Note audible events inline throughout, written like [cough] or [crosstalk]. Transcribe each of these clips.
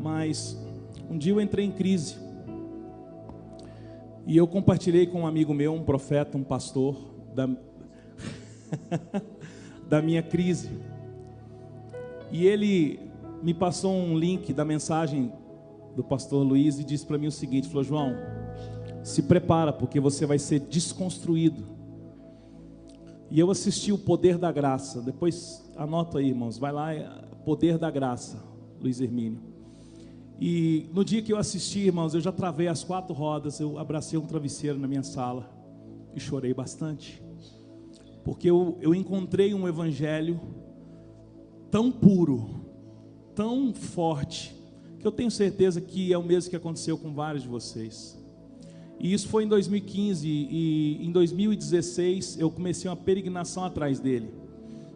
Mas um dia eu entrei em crise. E eu compartilhei com um amigo meu, um profeta, um pastor, da, [laughs] da minha crise. E ele me passou um link da mensagem do pastor Luiz e disse para mim o seguinte: falou, João, se prepara, porque você vai ser desconstruído. E eu assisti o Poder da Graça. Depois anota aí, irmãos. Vai lá, Poder da Graça, Luiz Hermínio. E no dia que eu assisti, irmãos, eu já travei as quatro rodas, eu abracei um travesseiro na minha sala e chorei bastante. Porque eu, eu encontrei um evangelho tão puro, tão forte, que eu tenho certeza que é o mesmo que aconteceu com vários de vocês. E isso foi em 2015 e em 2016 eu comecei uma peregrinação atrás dele.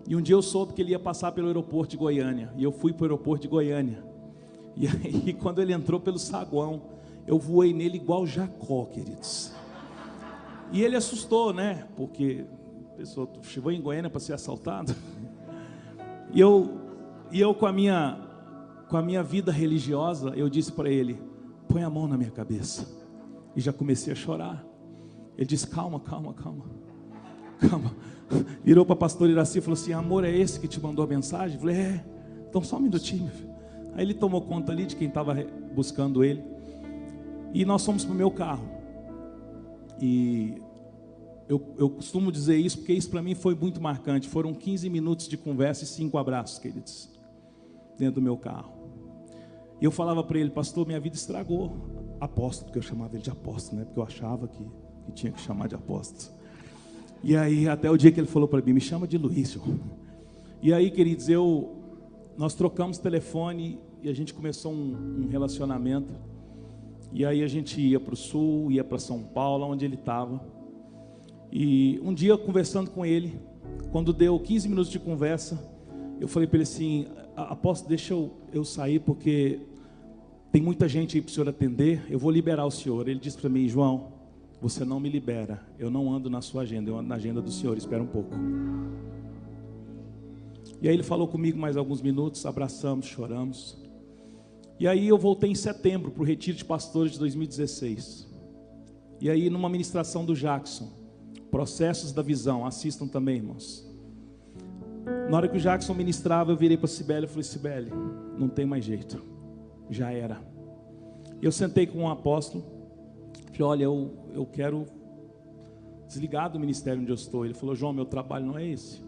E um dia eu soube que ele ia passar pelo aeroporto de Goiânia, e eu fui para o aeroporto de Goiânia. [laughs] E aí quando ele entrou pelo saguão, eu voei nele igual Jacó, queridos. E ele assustou, né? Porque a pessoa chegou em Goiânia para ser assaltado. E eu, e eu com a minha com a minha vida religiosa, eu disse para ele: "Põe a mão na minha cabeça" e já comecei a chorar. Ele disse: Calma, calma, calma, calma. Virou para a pastora Iraci e falou assim: Amor, é esse que te mandou a mensagem? Eu falei: É, então só um minutinho. Aí ele tomou conta ali de quem estava buscando ele. E nós fomos para o meu carro. E eu, eu costumo dizer isso porque isso para mim foi muito marcante. Foram 15 minutos de conversa e cinco abraços, queridos, dentro do meu carro. E eu falava para ele, pastor, minha vida estragou apóstolo, porque eu chamava ele de apóstolo, né? Porque eu achava que, que tinha que chamar de apóstolo. E aí, até o dia que ele falou para mim, me chama de Luiz. E aí, queridos, eu, nós trocamos telefone e a gente começou um, um relacionamento. E aí a gente ia para o sul, ia para São Paulo, onde ele estava. E um dia, conversando com ele, quando deu 15 minutos de conversa, eu falei para ele assim: Apóstolo, deixa eu, eu sair, porque tem muita gente aí para o senhor atender, eu vou liberar o senhor. Ele disse para mim, João, você não me libera, eu não ando na sua agenda, eu ando na agenda do senhor, espera um pouco. E aí ele falou comigo mais alguns minutos, abraçamos, choramos. E aí eu voltei em setembro para o retiro de pastores de 2016. E aí numa ministração do Jackson, processos da visão, assistam também, irmãos. Na hora que o Jackson ministrava, eu virei para Sibeli e falei: Sibeli, não tem mais jeito já era. Eu sentei com um apóstolo, falei, olha, eu, eu quero desligar do ministério onde eu estou. Ele falou, João, meu trabalho não é esse.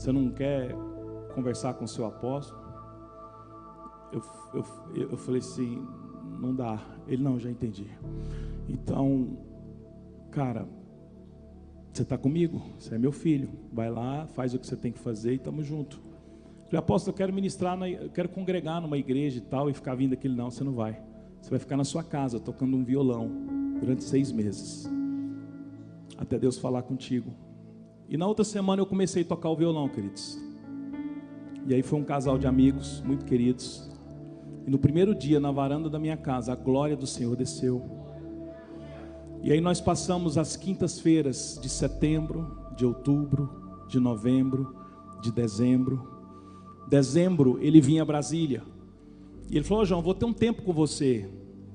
Você não quer conversar com o seu apóstolo? Eu, eu, eu falei assim, não dá. Ele, não, já entendi. Então, cara, você está comigo? Você é meu filho. Vai lá, faz o que você tem que fazer e estamos juntos. Falei, apóstolo, eu quero ministrar, na, eu quero congregar numa igreja e tal, e ficar vindo aqui. Não, você não vai. Você vai ficar na sua casa, tocando um violão, durante seis meses. Até Deus falar contigo. E na outra semana eu comecei a tocar o violão, queridos. E aí foi um casal de amigos, muito queridos. E no primeiro dia, na varanda da minha casa, a glória do Senhor desceu. E aí nós passamos as quintas-feiras de setembro, de outubro, de novembro, de dezembro, dezembro, ele vinha a Brasília. E ele falou: oh, João, vou ter um tempo com você.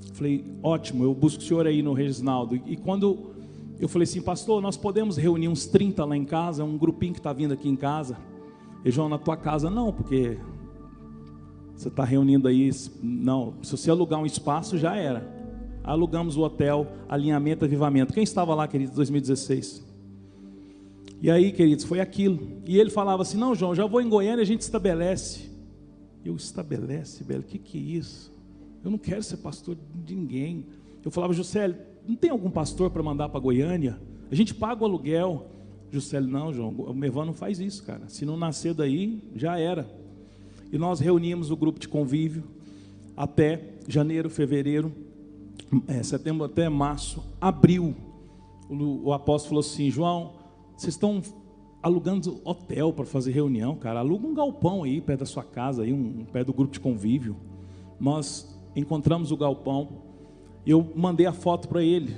Eu falei: ótimo, eu busco o senhor aí no Reginaldo. E quando eu falei assim, pastor, nós podemos reunir uns 30 lá em casa, um grupinho que está vindo aqui em casa. E João, na tua casa não, porque você está reunindo aí. Não, se você alugar um espaço, já era. Alugamos o hotel, alinhamento, avivamento. Quem estava lá, querido, 2016? E aí, queridos, foi aquilo. E ele falava assim: Não, João, já vou em Goiânia, a gente estabelece. Eu estabelece, velho, o que, que é isso? Eu não quero ser pastor de ninguém. Eu falava, Juscelio, não tem algum pastor para mandar para Goiânia? A gente paga o aluguel. Juscelio, não, João, o Mevan não faz isso, cara. Se não nascer daí, já era. E nós reunimos o grupo de convívio até janeiro, fevereiro, é, setembro até março, abril. O, o apóstolo falou assim: João, vocês estão alugando hotel para fazer reunião, cara. Aluga um galpão aí perto da sua casa, aí, um, perto do grupo de convívio. Nós encontramos o galpão. Eu mandei a foto para ele.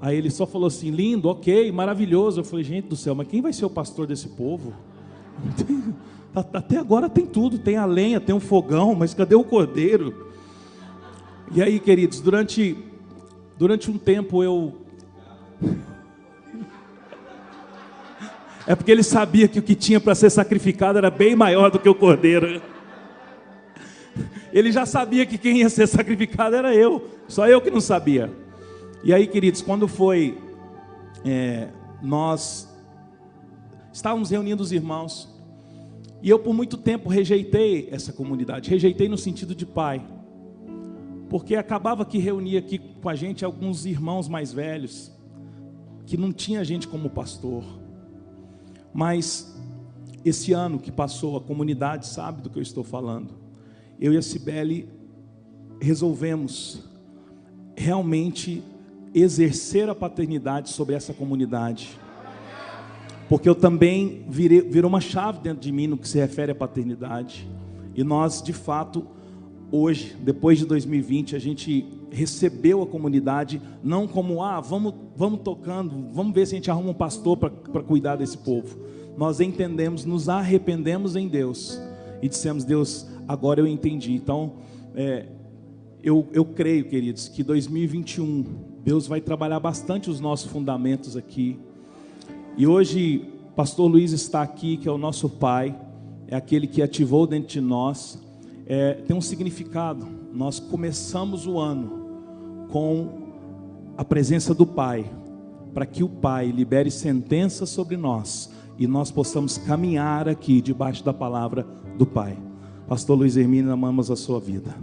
Aí ele só falou assim: lindo, ok, maravilhoso. Eu falei, gente do céu, mas quem vai ser o pastor desse povo? [laughs] Até agora tem tudo, tem a lenha, tem um fogão, mas cadê o cordeiro? E aí, queridos, durante, durante um tempo eu. [laughs] É porque ele sabia que o que tinha para ser sacrificado era bem maior do que o cordeiro. Ele já sabia que quem ia ser sacrificado era eu, só eu que não sabia. E aí, queridos, quando foi, é, nós estávamos reunindo os irmãos, e eu por muito tempo rejeitei essa comunidade, rejeitei no sentido de pai, porque acabava que reunia aqui com a gente alguns irmãos mais velhos, que não tinha gente como pastor, mas esse ano que passou, a comunidade sabe do que eu estou falando, eu e a Cibele resolvemos realmente exercer a paternidade sobre essa comunidade. Porque eu também virei, virou uma chave dentro de mim no que se refere à paternidade. E nós, de fato, hoje, depois de 2020, a gente recebeu a comunidade não como, ah, vamos, vamos tocando, vamos ver se a gente arruma um pastor para cuidar desse povo. Nós entendemos, nos arrependemos em Deus e dissemos, Deus, agora eu entendi. Então, é, eu, eu creio, queridos, que 2021 Deus vai trabalhar bastante os nossos fundamentos aqui. E hoje, Pastor Luiz está aqui, que é o nosso Pai, é aquele que ativou dentro de nós. É, tem um significado. Nós começamos o ano com a presença do Pai, para que o Pai libere sentença sobre nós e nós possamos caminhar aqui debaixo da palavra do Pai. Pastor Luiz Hermínio, amamos a sua vida.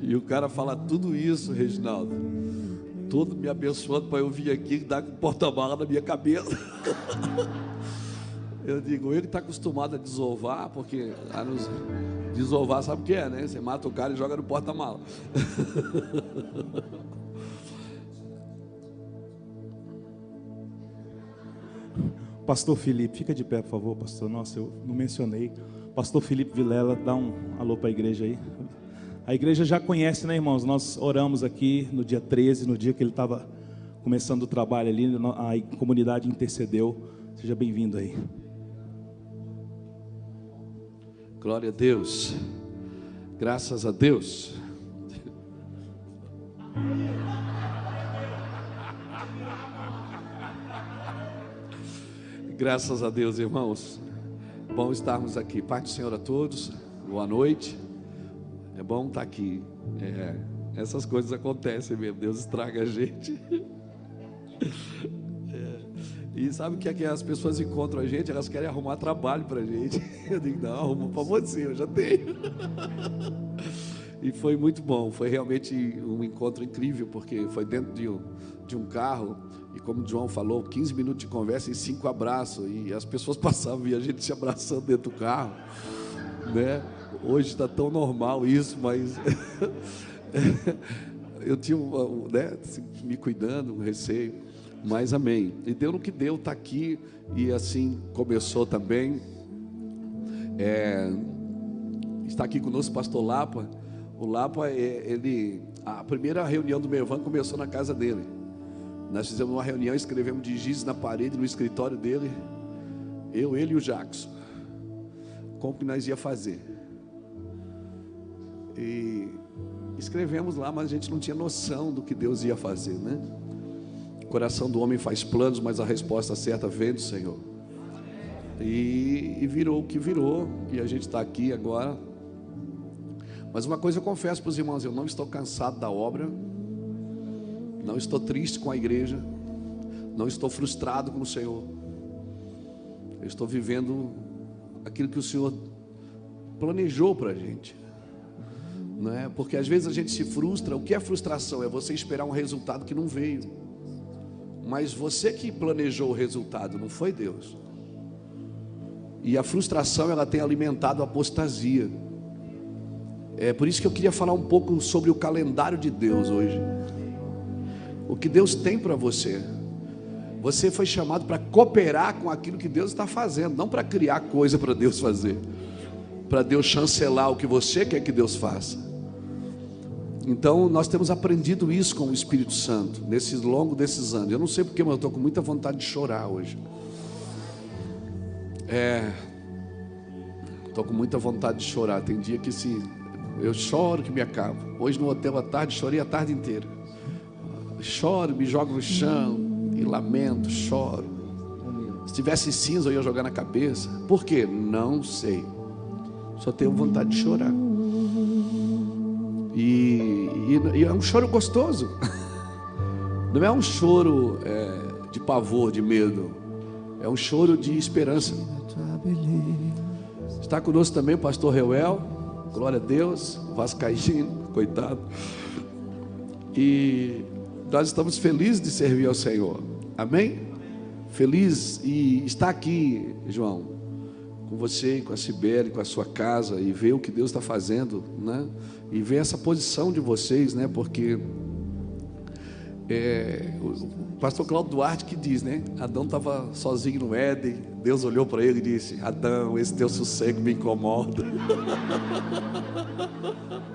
E o cara fala tudo isso, Reginaldo. Todo me abençoando para eu vir aqui e dar com porta-mala na minha cabeça. [laughs] Eu digo, ele está acostumado a desovar, porque a nos desovar sabe o que é, né? Você mata o cara e joga no porta-mala. [laughs] Pastor Felipe, fica de pé, por favor, pastor. Nossa, eu não mencionei. Pastor Felipe Vilela, dá um alô para a igreja aí. A igreja já conhece, né, irmãos? Nós oramos aqui no dia 13, no dia que ele estava começando o trabalho ali, a comunidade intercedeu. Seja bem-vindo aí. Glória a Deus. Graças a Deus. Graças a Deus, irmãos. Bom estarmos aqui. Pai do Senhor a todos. Boa noite. É bom estar aqui. É, essas coisas acontecem mesmo. Deus estraga a gente. [laughs] É, e sabe o que é que as pessoas encontram a gente? Elas querem arrumar trabalho para a gente. [laughs] Eu digo, não, arruma para você, eu já tenho. [laughs] E foi muito bom. Foi realmente um encontro incrível, porque foi dentro de um, de um carro. E como o João falou, 15 minutos de conversa e cinco abraços. E as pessoas passavam e a gente se abraçando dentro do carro. Né? Hoje está tão normal isso, mas [laughs] eu tinha né, assim, me cuidando, um receio. Mas amém. E deu no que deu, está aqui. E assim começou também. É, está aqui conosco o pastor Lapa. O Lapa, é, ele, a primeira reunião do Mervan começou na casa dele. Nós fizemos uma reunião, escrevemos de giz na parede, no escritório dele. Eu, ele e o Jackson. Como que nós ia fazer? E escrevemos lá, mas a gente não tinha noção do que Deus ia fazer, né? O coração do homem faz planos, mas a resposta certa vem do Senhor. E, e virou o que virou, e a gente está aqui agora mas uma coisa eu confesso para os irmãos: eu não estou cansado da obra, não estou triste com a igreja, não estou frustrado com o Senhor. Eu estou vivendo aquilo que o Senhor planejou para a gente. Não é? Porque às vezes a gente se frustra. O que é frustração? É você esperar um resultado que não veio. Mas você que planejou o resultado, não foi Deus. E a frustração ela tem alimentado a apostasia. É por isso que eu queria falar um pouco sobre o calendário de Deus hoje. o que Deus tem para você. Você foi chamado para cooperar com aquilo que Deus está fazendo, não para criar coisa para Deus fazer, para Deus chancelar o que você quer que Deus faça. Então, nós temos aprendido isso com o Espírito Santo, nesses longo desses anos. Eu não sei porque, mas eu estou com muita vontade de chorar hoje. É, estou com muita vontade de chorar. Tem dia que se eu choro que me acabo. Hoje no hotel à tarde chorei a tarde inteira. Choro, me jogo no chão e lamento, choro. Se tivesse cinza eu ia jogar na cabeça. Por quê? Não sei. Só tenho vontade de chorar. E, e, e é um choro gostoso. [laughs] Não é um choro é, de pavor, de medo. É um choro de esperança. Está conosco também o pastor Reuel. Glória a Deus. Vascaíno, [laughs] coitado. E nós estamos felizes de servir ao Senhor. Amém? Feliz e estar aqui, João, com você, com a Sibeli, com a sua casa e ver o que Deus está fazendo, né? E ver essa posição de vocês, né? Porque é, o pastor Cláudio Duarte que diz, né? Adão estava sozinho no Éden, Deus olhou para ele e disse: Adão, esse teu sossego me incomoda. [laughs]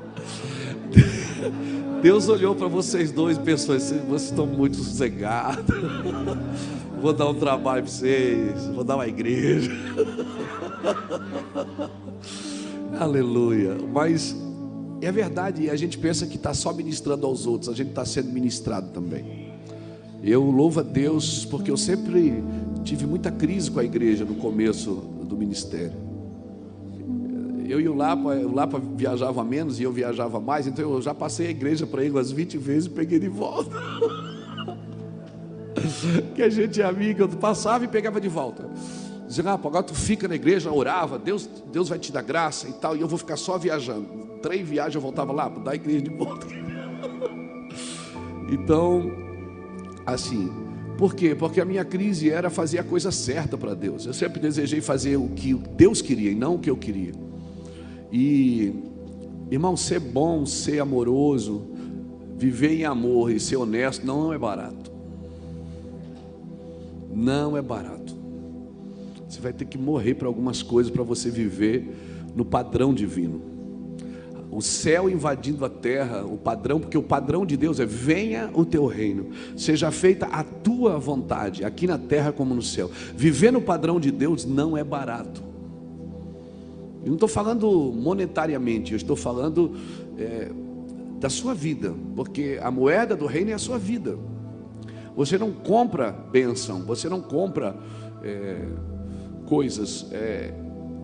[laughs] Deus olhou para vocês dois e pensou: vocês estão muito sossegados. [laughs] Vou dar um trabalho para vocês, vou dar uma igreja. [laughs] Aleluia. Mas é verdade, a gente pensa que está só ministrando aos outros, a gente está sendo ministrado também. Eu louvo a Deus porque eu sempre tive muita crise com a igreja no começo do ministério eu e o Lapa, o Lapa viajava menos e eu viajava mais, então eu já passei a igreja para ele umas 20 vezes e peguei de volta. [laughs] que a gente é amigo, eu passava e pegava de volta. Dizia, ah, agora tu fica na igreja, orava, Deus, Deus vai te dar graça e tal, e eu vou ficar só viajando. Três viagens eu voltava lá, para dar a igreja de volta. [laughs] então, assim, por quê? Porque a minha crise era fazer a coisa certa para Deus. Eu sempre desejei fazer o que Deus queria e não o que eu queria. E, irmão, ser bom, ser amoroso, viver em amor e ser honesto não é barato. Não é barato. Você vai ter que morrer para algumas coisas para você viver no padrão divino. O céu invadindo a terra, o padrão, porque o padrão de Deus é: venha o teu reino, seja feita a tua vontade, aqui na terra como no céu. Viver no padrão de Deus não é barato. Eu não estou falando monetariamente, eu estou falando é, da sua vida, porque a moeda do reino é a sua vida. Você não compra bênção, você não compra é, coisas. É,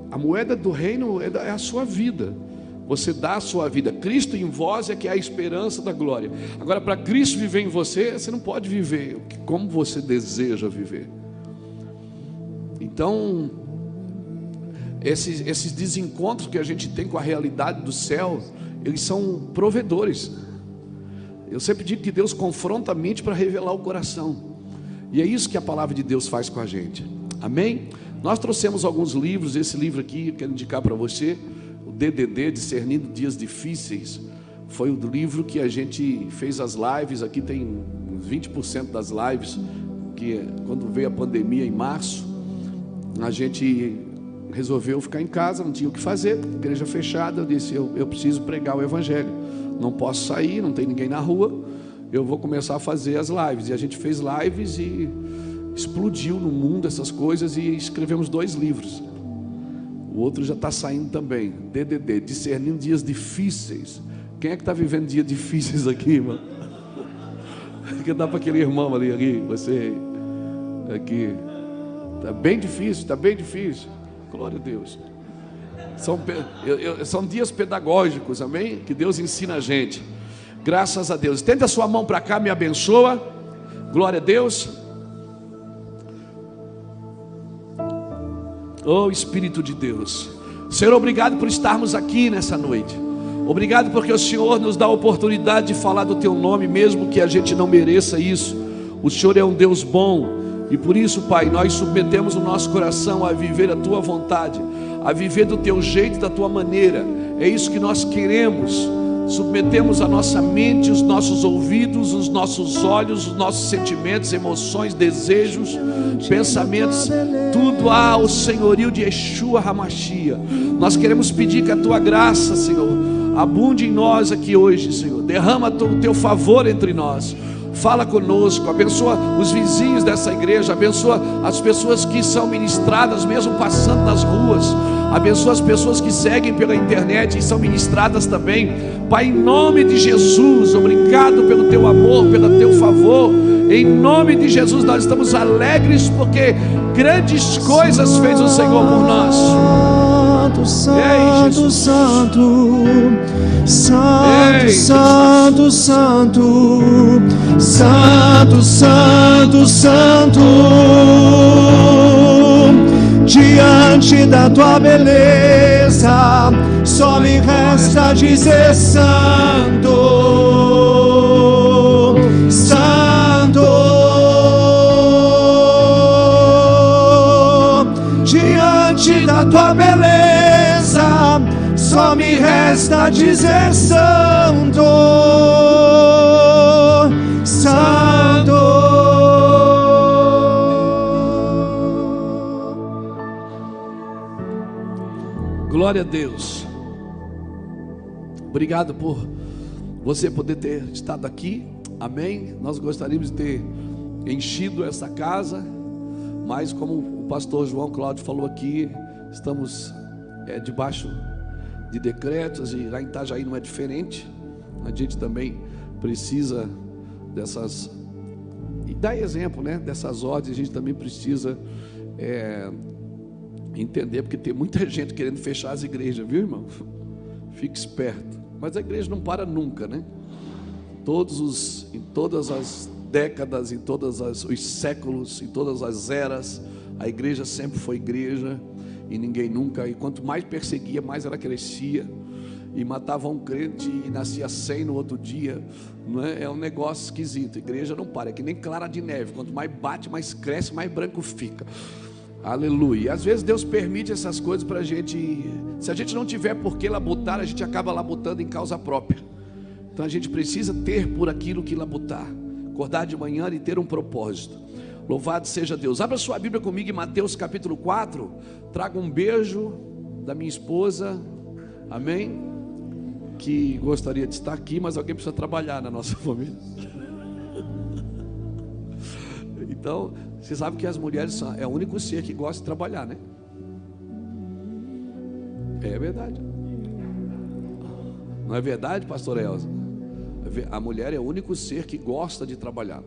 a moeda do reino é, é a sua vida. Você dá a sua vida. Cristo em vós é que é a esperança da glória. Agora, para Cristo viver em você, você não pode viver como você deseja viver. Então, esses, esses desencontros que a gente tem com a realidade do céu, eles são provedores. Eu sempre digo que Deus confronta a mente para revelar o coração. E é isso que a palavra de Deus faz com a gente. Amém? Nós trouxemos alguns livros, esse livro aqui, eu quero indicar para você, o DDD, Discernindo Dias Difíceis. Foi o livro que a gente fez as lives, aqui tem 20% das lives, que quando veio a pandemia em março, a gente resolveu ficar em casa, não tinha o que fazer, igreja fechada. Eu disse: eu, eu preciso pregar o Evangelho, não posso sair, não tem ninguém na rua. Eu vou começar a fazer as lives. E a gente fez lives e explodiu no mundo essas coisas e escrevemos dois livros. O outro já está saindo também. DDD, discernindo dias difíceis. Quem é que está vivendo dias difíceis aqui, irmão? [laughs] Que dá para aquele irmão ali, ali, você aqui. Está bem difícil, está bem difícil. Glória a Deus. São, são dias pedagógicos, amém? Que Deus ensina a gente. Graças a Deus. Estende a sua mão para cá, me abençoa. Glória a Deus. Oh Espírito de Deus. Senhor, obrigado por estarmos aqui nessa noite. Obrigado porque o Senhor nos dá a oportunidade de falar do Teu nome, mesmo que a gente não mereça isso. O Senhor é um Deus bom. E por isso, Pai, nós submetemos o nosso coração a viver a tua vontade, a viver do teu jeito, da tua maneira. É isso que nós queremos. submetemos a nossa mente, os nossos ouvidos, os nossos olhos, os nossos sentimentos, emoções, desejos, pensamentos, tudo ao senhorio de Yeshua Hamashia. Nós queremos pedir que a tua graça, Senhor, abunde em nós aqui hoje, Senhor. Derrama o teu favor entre nós fala conosco, abençoa os vizinhos dessa igreja, abençoa as pessoas que são ministradas, mesmo passando nas ruas, abençoa as pessoas que seguem pela internet e são ministradas também. Pai, em nome de Jesus, obrigado pelo teu amor, pelo teu favor. Em nome de Jesus, nós estamos alegres porque grandes coisas fez o Senhor por nós. Santo, Ei, Santo, Santo, Ei, Santo, Santo, Santo, Santo, Santo, diante da tua beleza, só me resta dizer Santo, dizer Santo. Glória a Deus. Obrigado por você poder ter estado aqui. Amém. Nós gostaríamos de ter enchido essa casa, mas como o pastor João Cláudio falou aqui, estamos é, debaixo de decretos e lá em Itajaí não é diferente. A gente também precisa dessas e dá exemplo, né? Dessas ordens a gente também precisa é, entender, porque tem muita [laughs] gente querendo fechar as igrejas, viu, irmão? Fique esperto. Mas a igreja não para nunca, né? Todos os, em todas as décadas, em todos os séculos, em todas as eras, a igreja sempre foi igreja e ninguém nunca. E quanto mais perseguia, mais ela crescia. E matava um crente e nascia cem no outro dia. Não é? é um negócio esquisito. Igreja não para, é que nem clara de neve. Quanto mais bate, mais cresce, mais branco fica. Aleluia. Às vezes Deus permite essas coisas para a gente. Se a gente não tiver por que labutar, a gente acaba labutando em causa própria. Então a gente precisa ter por aquilo que labutar. Acordar de manhã e ter um propósito. Louvado seja Deus. Abra sua Bíblia comigo em Mateus capítulo 4. Traga um beijo da minha esposa. Amém. Que gostaria de estar aqui, mas alguém precisa trabalhar na nossa [laughs] família. Então, você sabe que as mulheres são é o único ser que gosta de trabalhar, né? É verdade. Não é verdade, pastor Elza? A mulher é o único ser que gosta de trabalhar.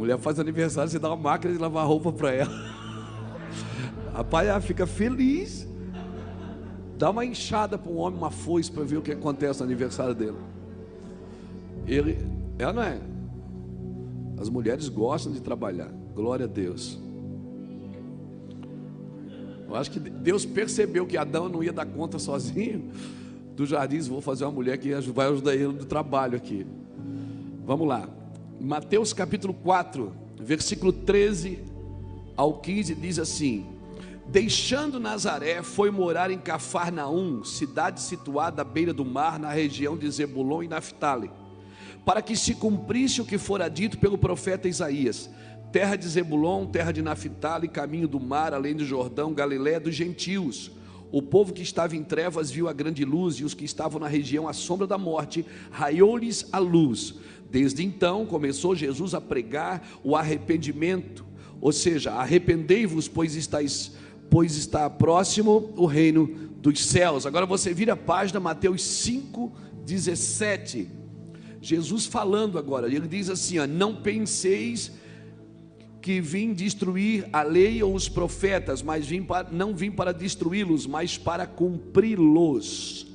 Mulher faz aniversário, você dá uma máquina de lavar roupa para ela. Rapaz, ela fica feliz. Dá uma enxada para um homem, uma foice para ver o que acontece no aniversário dele. Ele, ela não é. As mulheres gostam de trabalhar. Glória a Deus. Eu acho que Deus percebeu que Adão não ia dar conta sozinho do jardim. Vou fazer uma mulher que vai ajudar ele no trabalho aqui. Vamos lá. Mateus capítulo 4, versículo 13 ao 15 diz assim: Deixando Nazaré, foi morar em Cafarnaum, cidade situada à beira do mar, na região de Zebulon e Naphtali para que se cumprisse o que fora dito pelo profeta Isaías: terra de Zebulon, terra de Naphtali, caminho do mar, além do Jordão, Galiléia dos gentios. O povo que estava em trevas viu a grande luz, e os que estavam na região à sombra da morte, raiou-lhes a luz. Desde então começou Jesus a pregar o arrependimento, ou seja, arrependei-vos, pois estáis, pois está próximo o reino dos céus. Agora você vira a página Mateus 5, 17. Jesus falando agora, ele diz assim: ó, Não penseis que vim destruir a lei ou os profetas, mas vim para, não vim para destruí-los, mas para cumpri-los.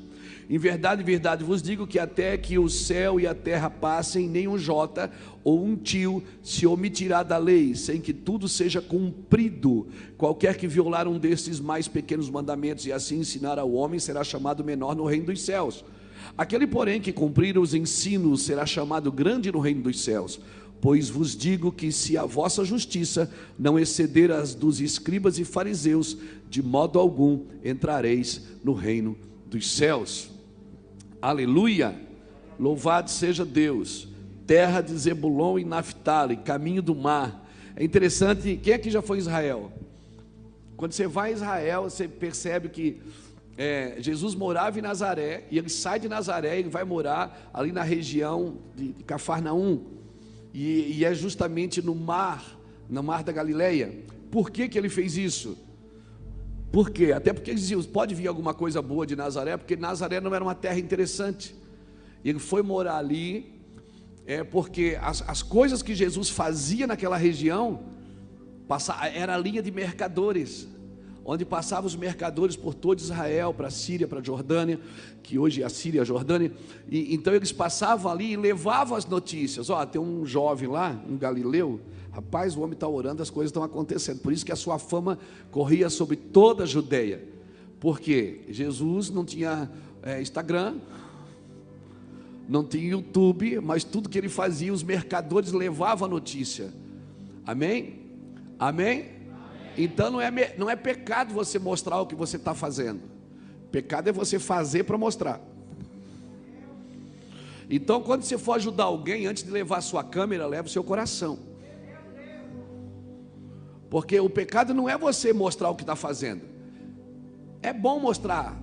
Em verdade, verdade vos digo que até que o céu e a terra passem, nem um jota ou um tio se omitirá da lei, sem que tudo seja cumprido. Qualquer que violar um destes mais pequenos mandamentos e assim ensinar ao homem será chamado menor no reino dos céus. Aquele, porém, que cumprir os ensinos será chamado grande no reino dos céus. Pois vos digo que se a vossa justiça não exceder as dos escribas e fariseus, de modo algum entrareis no reino dos céus. Aleluia! Louvado seja Deus. Terra de Zebulon e Naphtali, caminho do mar. É interessante, quem aqui já foi em Israel? Quando você vai a Israel, você percebe que é, Jesus morava em Nazaré, e ele sai de Nazaré e vai morar ali na região de, de Cafarnaum, e, e, é justamente no mar, no mar da Galileia. Por que, que ele fez isso? Por quê? Até porque eles diziam, pode vir alguma coisa boa de Nazaré, porque Nazaré não era uma terra interessante. Ele foi morar ali, é porque as, as coisas que Jesus fazia naquela região, passa, era a linha de mercadores onde passavam os mercadores por todo Israel, para a Síria, para a Jordânia, que hoje é a Síria e a Jordânia, e, então eles passavam ali e levavam as notícias. Ó, tem um jovem lá, um galileu, rapaz, o homem está orando, as coisas estão acontecendo. Por isso que a sua fama corria sobre toda a Judeia. Porque Jesus não tinha é, Instagram, não tinha YouTube, mas tudo que ele fazia, os mercadores levavam a notícia. Amém? Amém? Então não é, não é pecado você mostrar o que você está fazendo. Pecado é você fazer para mostrar. Então, quando você for ajudar alguém, antes de levar a sua câmera, leve o seu coração. Porque o pecado não é você mostrar o que está fazendo. É bom mostrar.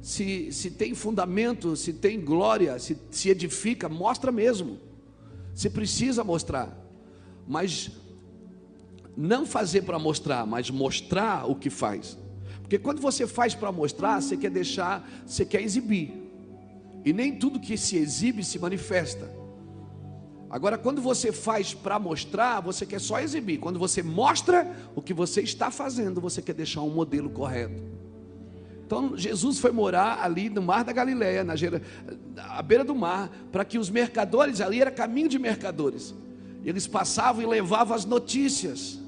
Se, se tem fundamento, se tem glória, se, se edifica, mostra mesmo. Se precisa mostrar. Mas não fazer para mostrar, mas mostrar o que faz. Porque quando você faz para mostrar, você quer deixar, você quer exibir. E nem tudo que se exibe se manifesta. Agora, quando você faz para mostrar, você quer só exibir. Quando você mostra o que você está fazendo, você quer deixar um modelo correto. Então, Jesus foi morar ali no mar da Galileia, na à beira do mar, para que os mercadores, ali era caminho de mercadores, eles passavam e levavam as notícias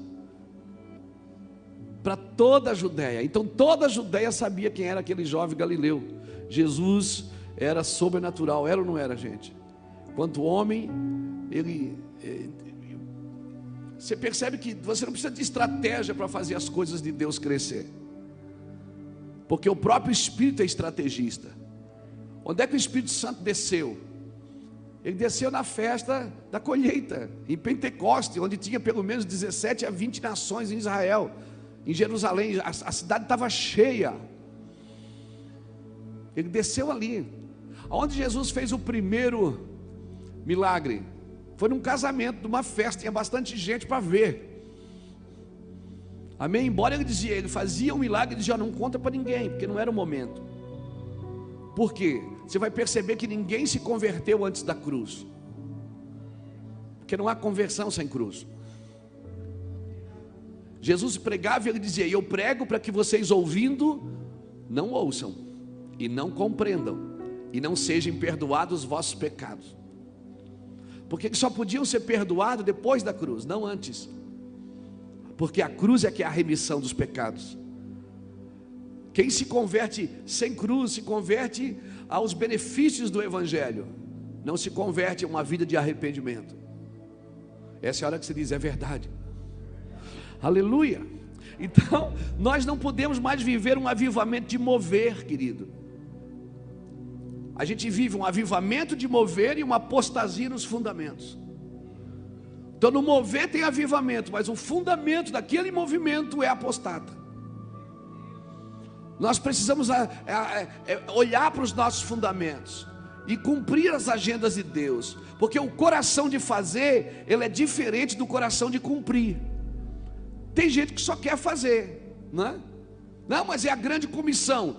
para toda a Judéia. Então toda a Judéia sabia quem era aquele jovem galileu. Jesus era sobrenatural, era ou não era, gente? Quanto homem, ele. Eh, você percebe que você não precisa de estratégia para fazer as coisas de Deus crescer, porque o próprio Espírito é estrategista. Onde é que o Espírito Santo desceu? Ele desceu na festa da colheita, em Pentecoste, onde tinha pelo menos 17 a 20 nações em Israel em Jerusalém, a, a cidade estava cheia. Ele desceu ali. Onde Jesus fez o primeiro milagre? Foi num casamento, numa festa, tinha bastante gente para ver. Amém? Embora ele dizia, ele fazia um milagre e dizia, não conta para ninguém, porque não era o momento. Por quê? Você vai perceber que ninguém se converteu antes da cruz. Porque não há conversão sem cruz. Jesus pregava e ele dizia: Eu prego para que vocês ouvindo não ouçam e não compreendam e não sejam perdoados os vossos pecados. Porque só podiam ser perdoados depois da cruz, não antes. Porque a cruz é que é a remissão dos pecados. Quem se converte sem cruz se converte aos benefícios do Evangelho, não se converte a uma vida de arrependimento. Essa é a hora que se diz: é verdade. Aleluia. Então, nós não podemos mais viver um avivamento de mover, querido. A gente vive um avivamento de mover e uma apostasia nos fundamentos. Então, no mover tem avivamento, mas o fundamento daquele movimento é apostata. Nós precisamos a, olhar para os nossos fundamentos e cumprir as agendas de Deus, porque o coração de fazer, ele é diferente do coração de cumprir. Tem gente que só quer fazer, não é? Não, mas é a grande comissão.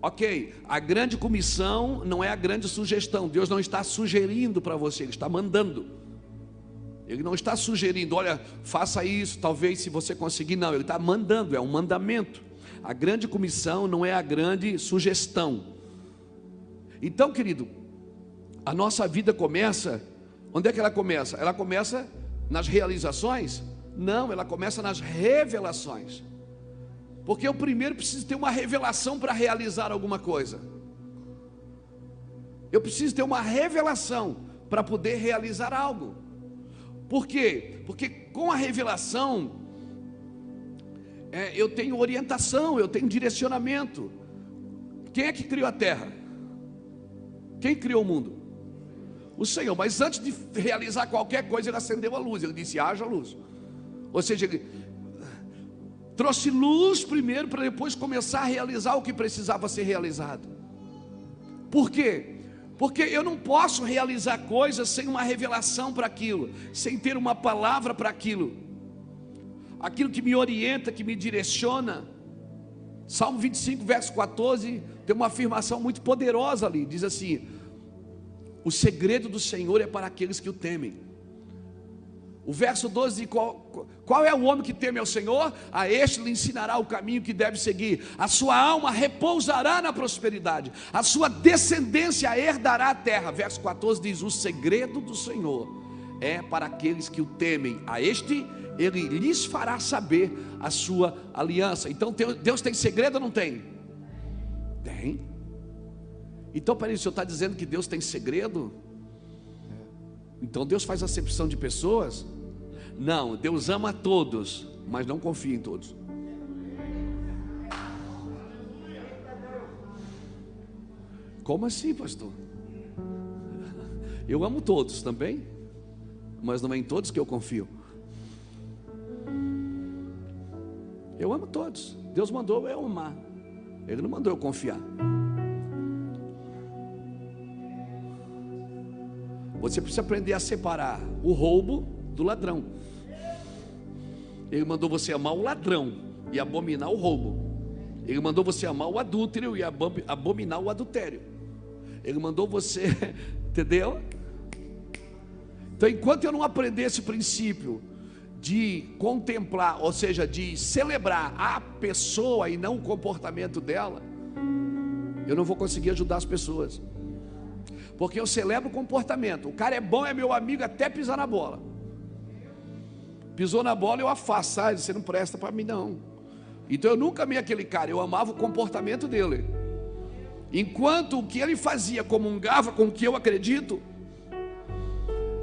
Ok, a grande comissão não é a grande sugestão. Deus não está sugerindo para você, Ele está mandando. Ele não está sugerindo, olha, faça isso, talvez se você conseguir. Não, Ele está mandando, é um mandamento. A grande comissão não é a grande sugestão. Então, querido, a nossa vida começa, onde é que ela começa? Ela começa nas realizações não, ela começa nas revelações. Porque eu primeiro preciso ter uma revelação para realizar alguma coisa. Eu preciso ter uma revelação para poder realizar algo. Por quê? Porque com a revelação, é, eu tenho orientação, eu tenho direcionamento. Quem é que criou a terra? Quem criou o mundo? O Senhor. Mas antes de realizar qualquer coisa, ele acendeu a luz. Ele disse: haja luz. Ou seja, ele trouxe luz primeiro para depois começar a realizar o que precisava ser realizado. Por quê? Porque eu não posso realizar coisas sem uma revelação para aquilo, sem ter uma palavra para aquilo, aquilo que me orienta, que me direciona. Salmo 25, verso 14, tem uma afirmação muito poderosa ali: diz assim: O segredo do Senhor é para aqueles que o temem. O verso 12: qual, qual é o homem que teme ao Senhor? A este lhe ensinará o caminho que deve seguir. A sua alma repousará na prosperidade, a sua descendência herdará a terra. Verso 14 diz: O segredo do Senhor é para aqueles que o temem. A este ele lhes fará saber a sua aliança. Então Deus tem segredo ou não tem? Tem. Então, peraí, o senhor está dizendo que Deus tem segredo? Então Deus faz acepção de pessoas? Não, Deus ama todos, mas não confia em todos. Como assim, pastor? Eu amo todos também, mas não é em todos que eu confio. Eu amo todos. Deus mandou eu amar. Ele não mandou eu confiar. Você precisa aprender a separar o roubo do ladrão. Ele mandou você amar o ladrão e abominar o roubo. Ele mandou você amar o adúltero e abominar o adultério. Ele mandou você, [laughs] entendeu? Então, enquanto eu não aprender esse princípio de contemplar, ou seja, de celebrar a pessoa e não o comportamento dela, eu não vou conseguir ajudar as pessoas. Porque eu celebro o comportamento. O cara é bom, é meu amigo até pisar na bola. Pisou na bola, eu afasto. Você não presta para mim, não. Então eu nunca amei aquele cara, eu amava o comportamento dele. Enquanto o que ele fazia comungava com o que eu acredito,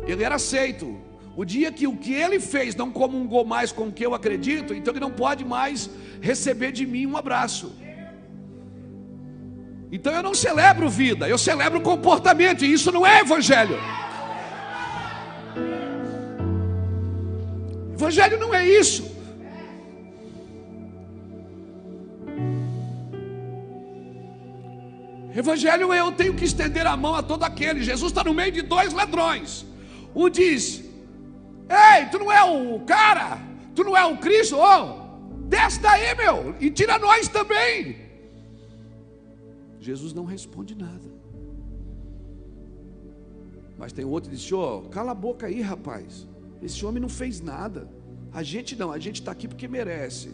ele era aceito. O dia que o que ele fez não comungou mais com o que eu acredito, então ele não pode mais receber de mim um abraço. Então eu não celebro vida, eu celebro comportamento, e isso não é evangelho. Evangelho não é isso. Evangelho é eu tenho que estender a mão a todo aquele. Jesus está no meio de dois ladrões. Um diz: Ei, tu não é o cara, tu não é o Cristo, oh, desce daí, meu, e tira nós também. Jesus não responde nada. Mas tem outro que diz: Ô, oh, cala a boca aí, rapaz. Esse homem não fez nada. A gente não, a gente está aqui porque merece.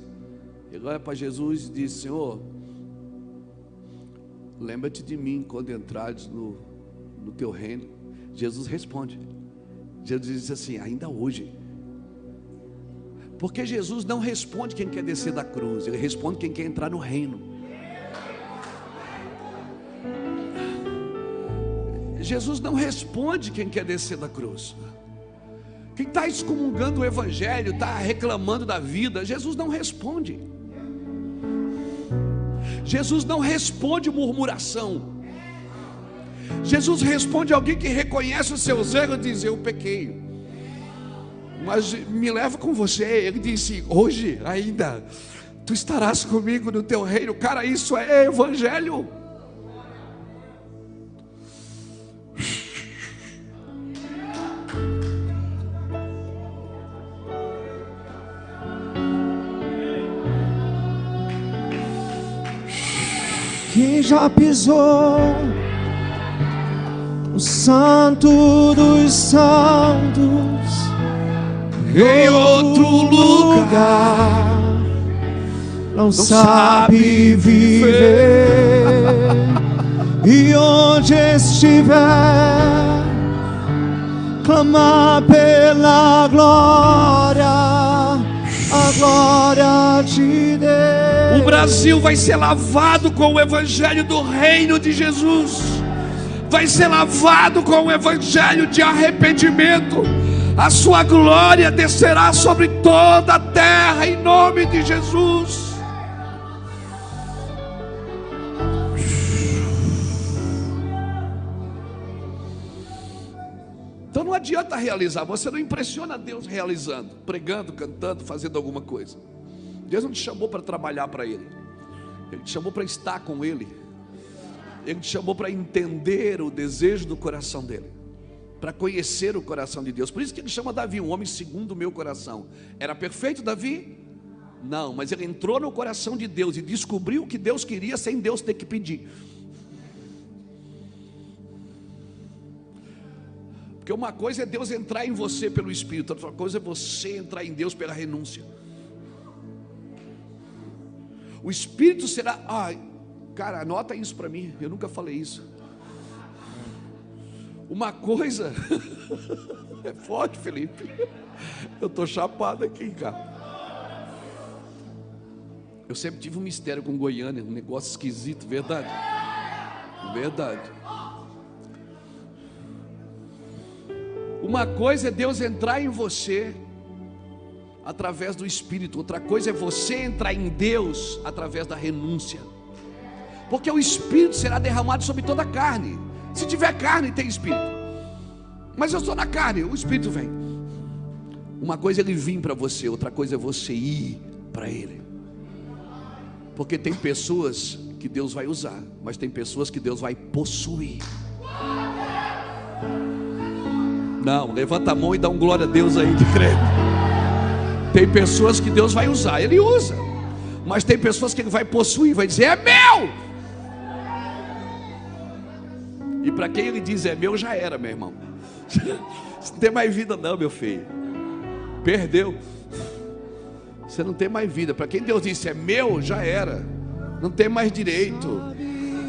Ele olha para Jesus e diz: Senhor, lembra-te de mim quando entrares no, no teu reino. Jesus responde. Jesus diz assim: ainda hoje. Porque Jesus não responde quem quer descer da cruz, ele responde quem quer entrar no reino. Jesus não responde quem quer descer da cruz. Quem está excomungando o Evangelho, está reclamando da vida, Jesus não responde. Jesus não responde murmuração. Jesus responde alguém que reconhece os seus erros e diz: Eu pequei. Mas me leva com você. Ele disse: Hoje ainda, tu estarás comigo no teu reino. Cara, isso é evangelho. Já pisou. O santo dos santos em outro lugar. Não, não sabe viver. E onde estiver clamar pela glória. A glória de Deus. O Brasil vai ser lavado com o evangelho do reino de Jesus. Vai ser lavado com o evangelho de arrependimento. A sua glória descerá sobre toda a terra em nome de Jesus. Então não adianta realizar, você não impressiona Deus realizando, pregando, cantando, fazendo alguma coisa. Deus não te chamou para trabalhar para Ele, Ele te chamou para estar com Ele, Ele te chamou para entender o desejo do coração dEle, para conhecer o coração de Deus. Por isso que Ele chama Davi, um homem segundo o meu coração. Era perfeito Davi? Não, mas ele entrou no coração de Deus e descobriu o que Deus queria sem Deus ter que pedir. Porque uma coisa é Deus entrar em você pelo Espírito, outra coisa é você entrar em Deus pela renúncia. O Espírito será. Ai, cara, anota isso para mim. Eu nunca falei isso. Uma coisa. [laughs] é forte, Felipe. Eu estou chapado aqui, cara. Eu sempre tive um mistério com Goiânia, um negócio esquisito, verdade? Verdade. Uma coisa é Deus entrar em você através do Espírito, outra coisa é você entrar em Deus através da renúncia, porque o Espírito será derramado sobre toda a carne. Se tiver carne, tem Espírito, mas eu estou na carne, o Espírito vem. Uma coisa é ele vir para você, outra coisa é você ir para Ele, porque tem pessoas que Deus vai usar, mas tem pessoas que Deus vai possuir. Não, levanta a mão e dá um glória a Deus aí [laughs] de crente. Tem pessoas que Deus vai usar, Ele usa. Mas tem pessoas que Ele vai possuir, vai dizer: É meu. E para quem Ele diz é meu, já era, meu irmão. [laughs] Você não tem mais vida, não, meu filho. Perdeu. Você não tem mais vida. Para quem Deus disse é meu, já era. Não tem mais direito.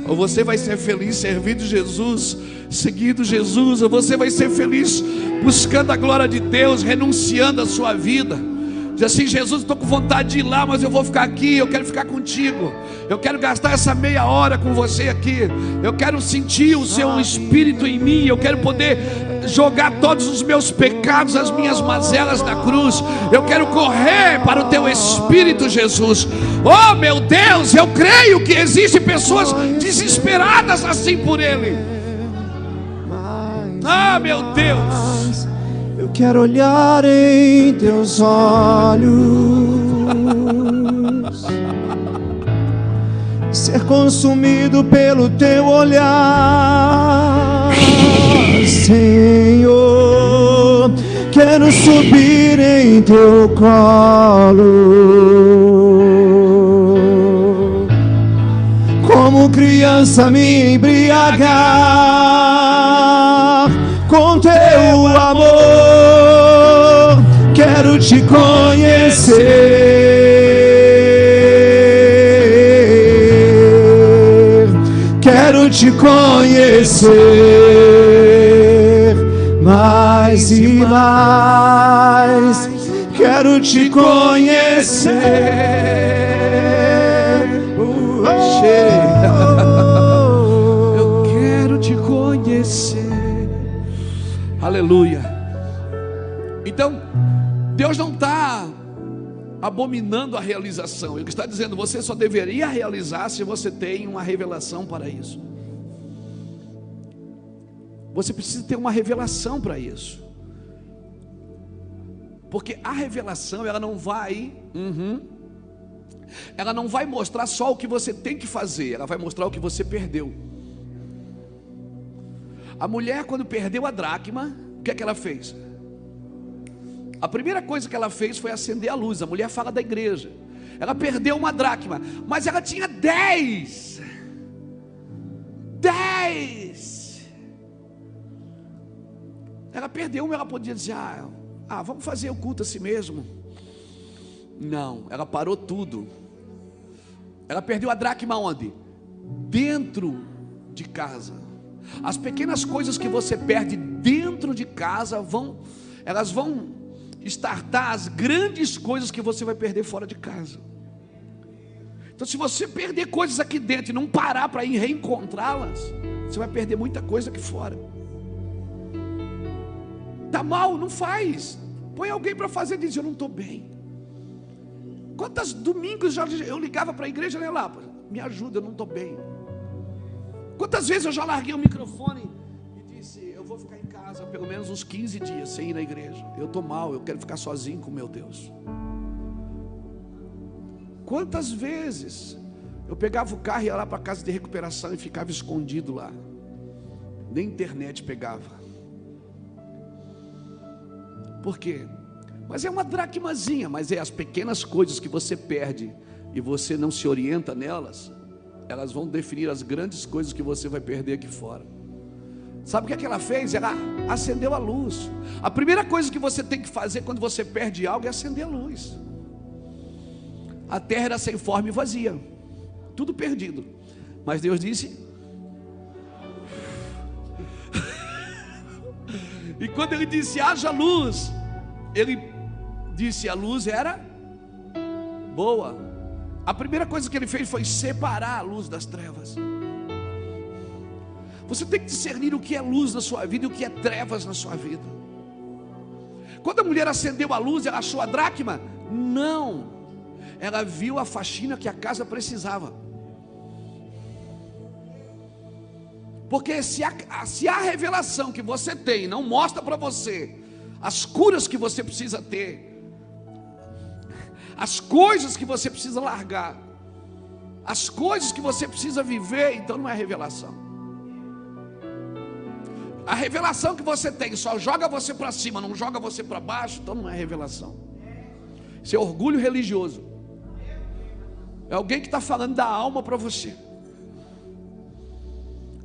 Ou você vai ser feliz servindo Jesus, seguindo Jesus, ou você vai ser feliz buscando a glória de Deus, renunciando a sua vida. Diz assim: Jesus, estou com vontade de ir lá, mas eu vou ficar aqui. Eu quero ficar contigo. Eu quero gastar essa meia hora com você aqui. Eu quero sentir o seu espírito em mim. Eu quero poder jogar todos os meus pecados, as minhas mazelas na cruz. Eu quero correr para o teu espírito, Jesus. Oh, meu Deus, eu creio que existem pessoas desesperadas assim por Ele. Ah, meu Deus. Quero olhar em teus olhos, ser consumido pelo teu olhar, Senhor. Quero subir em teu colo, como criança me embriagar com teu amor. Quero te conhecer. Quero te conhecer mais e mais. Quero te conhecer. Uh, Eu quero te conhecer. Aleluia. Deus não está abominando a realização. Ele está dizendo: você só deveria realizar se você tem uma revelação para isso. Você precisa ter uma revelação para isso. Porque a revelação, ela não vai. uhum, ela não vai mostrar só o que você tem que fazer, ela vai mostrar o que você perdeu. A mulher, quando perdeu a dracma, o que é que ela fez? A primeira coisa que ela fez foi acender a luz. A mulher fala da igreja. Ela perdeu uma dracma, mas ela tinha dez. Dez. Ela perdeu uma, ela podia dizer: ah, ah, vamos fazer o culto assim mesmo. Não, ela parou tudo. Ela perdeu a dracma onde? Dentro de casa. As pequenas coisas que você perde dentro de casa vão, elas vão estartar as grandes coisas que você vai perder fora de casa. Então, se você perder coisas aqui dentro e não parar para ir reencontrá-las, você vai perder muita coisa aqui fora. Tá mal, não faz. Põe alguém para fazer, diz eu não estou bem. Quantos domingos eu ligava para a igreja, né, lá, me ajuda, eu não estou bem. Quantas vezes eu já larguei o microfone e vou ficar em casa pelo menos uns 15 dias sem ir na igreja. Eu estou mal, eu quero ficar sozinho com meu Deus. Quantas vezes eu pegava o carro e ia lá para a casa de recuperação e ficava escondido lá. Nem internet pegava. Por quê? Mas é uma dracmazinha, mas é as pequenas coisas que você perde e você não se orienta nelas, elas vão definir as grandes coisas que você vai perder aqui fora. Sabe o que, é que ela fez? Ela acendeu a luz. A primeira coisa que você tem que fazer quando você perde algo é acender a luz. A terra era sem forma e vazia, tudo perdido. Mas Deus disse: [laughs] E quando ele disse haja luz, ele disse a luz era boa. A primeira coisa que ele fez foi separar a luz das trevas. Você tem que discernir o que é luz na sua vida e o que é trevas na sua vida. Quando a mulher acendeu a luz, ela achou a dracma? Não. Ela viu a faxina que a casa precisava. Porque se a, se a revelação que você tem não mostra para você as curas que você precisa ter, as coisas que você precisa largar, as coisas que você precisa viver, então não é revelação. A revelação que você tem só joga você para cima, não joga você para baixo, então não é revelação. Isso é orgulho religioso. É alguém que está falando da alma para você.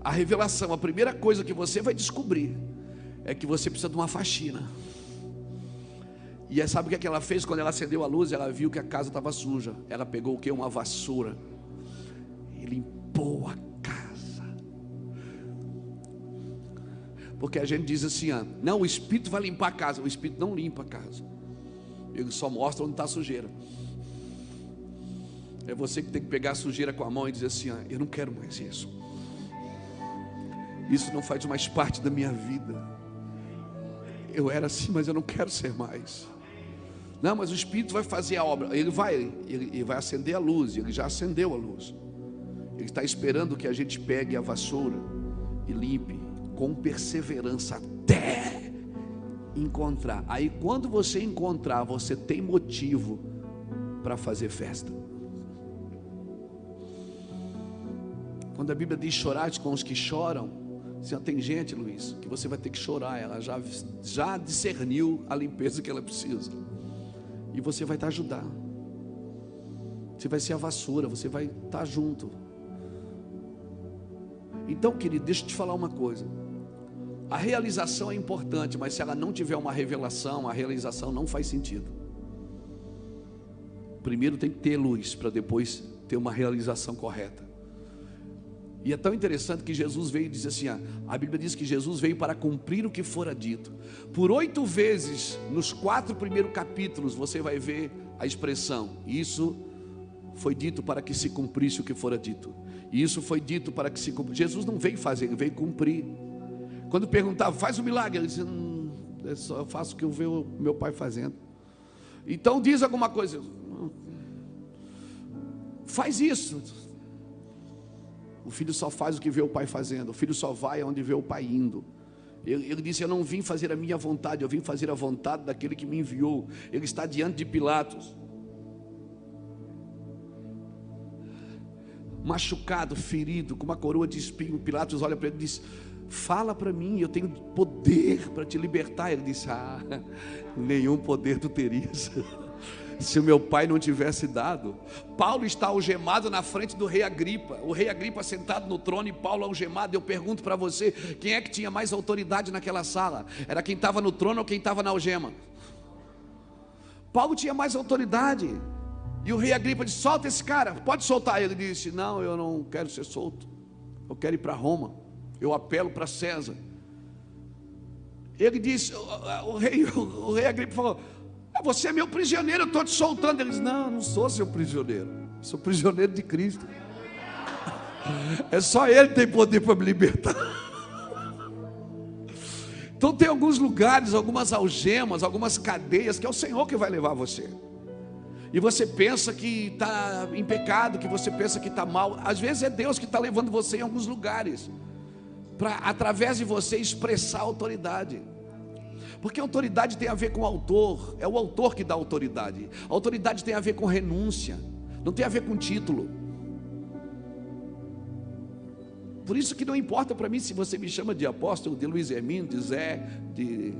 A revelação, a primeira coisa que você vai descobrir é que você precisa de uma faxina. E sabe o que, ela fez quando ela acendeu a luz? Ela viu que a casa estava suja. Ela pegou o que? Uma vassoura e limpou a Porque a gente diz assim: ah, não, o Espírito vai limpar a casa. O Espírito não limpa a casa. Ele só mostra onde está a sujeira. É você que tem que pegar a sujeira com a mão e dizer assim: ah, eu não quero mais isso. Isso não faz mais parte da minha vida. Eu era assim, mas eu não quero ser mais. Não, mas o Espírito vai fazer a obra. Ele vai, ele, ele vai acender a luz. Ele já acendeu a luz. Ele está esperando que a gente pegue a vassoura e limpe com perseverança até encontrar. Aí, quando você encontrar, você tem motivo para fazer festa. Quando a Bíblia diz chorar com os que choram, Assim, tem gente, Luiz, que você vai ter que chorar. Ela já, já discerniu a limpeza que ela precisa. E você vai estar ajudar. Você vai ser a vassoura, você vai estar junto. Então, querido, deixa eu te falar uma coisa. A realização é importante, mas se ela não tiver uma revelação, a realização não faz sentido. Primeiro tem que ter luz para depois ter uma realização correta. E é tão interessante que Jesus veio e diz assim: a Bíblia diz que Jesus veio para cumprir o que fora dito. Por oito vezes, nos quatro primeiros capítulos, você vai ver a expressão: Isso foi dito para que se cumprisse o que fora dito. E isso foi dito para que se cumprisse. Jesus não veio fazer, ele veio cumprir. Quando perguntava, faz o um milagre, ele dizia: hum, é só, eu faço o que eu vejo meu pai fazendo. Então diz alguma coisa, faz isso o filho só faz o que vê o pai fazendo. O filho só vai aonde vê o pai indo. Ele, ele, disse: Eu não vim fazer a minha vontade, eu vim fazer a vontade daquele que me enviou. Ele está diante de Pilatos, machucado, ferido, com uma coroa de espinho. Pilatos olha para ele e diz: Fala para mim, eu tenho poder para te libertar. Ele disse: Ah, nenhum poder tu terias. [laughs] se o meu pai não tivesse dado. Paulo está algemado na frente do rei Agripa, o rei Agripa sentado no trono e Paulo algemado. Eu pergunto para você: quem é que tinha mais autoridade naquela sala? Era quem estava no trono ou quem estava na algema? Paulo tinha mais autoridade. E o rei Agripa disse: solta esse cara, pode soltar. Ele disse: não, eu não quero ser solto, eu quero ir para Roma, eu apelo para César. Ele disse: o, rei, o, rei Agripa falou: ah, você é meu prisioneiro, eu estou te soltando. Ele diz: Não, não sou seu prisioneiro, sou prisioneiro de Cristo. [laughs] É só Ele que tem poder para me libertar. [laughs] Então tem alguns lugares, algumas algemas, algumas cadeias que é o Senhor que vai levar você. E você pensa que está em pecado, que você pensa que está mal. Às vezes é Deus que está levando você em alguns lugares, para através de você expressar autoridade. Porque autoridade tem a ver com o autor, é o autor que dá autoridade. Autoridade tem a ver com renúncia, não tem a ver com título. Por isso que não importa para mim se você me chama de apóstolo, de Luiz Hermínio, de Zé, de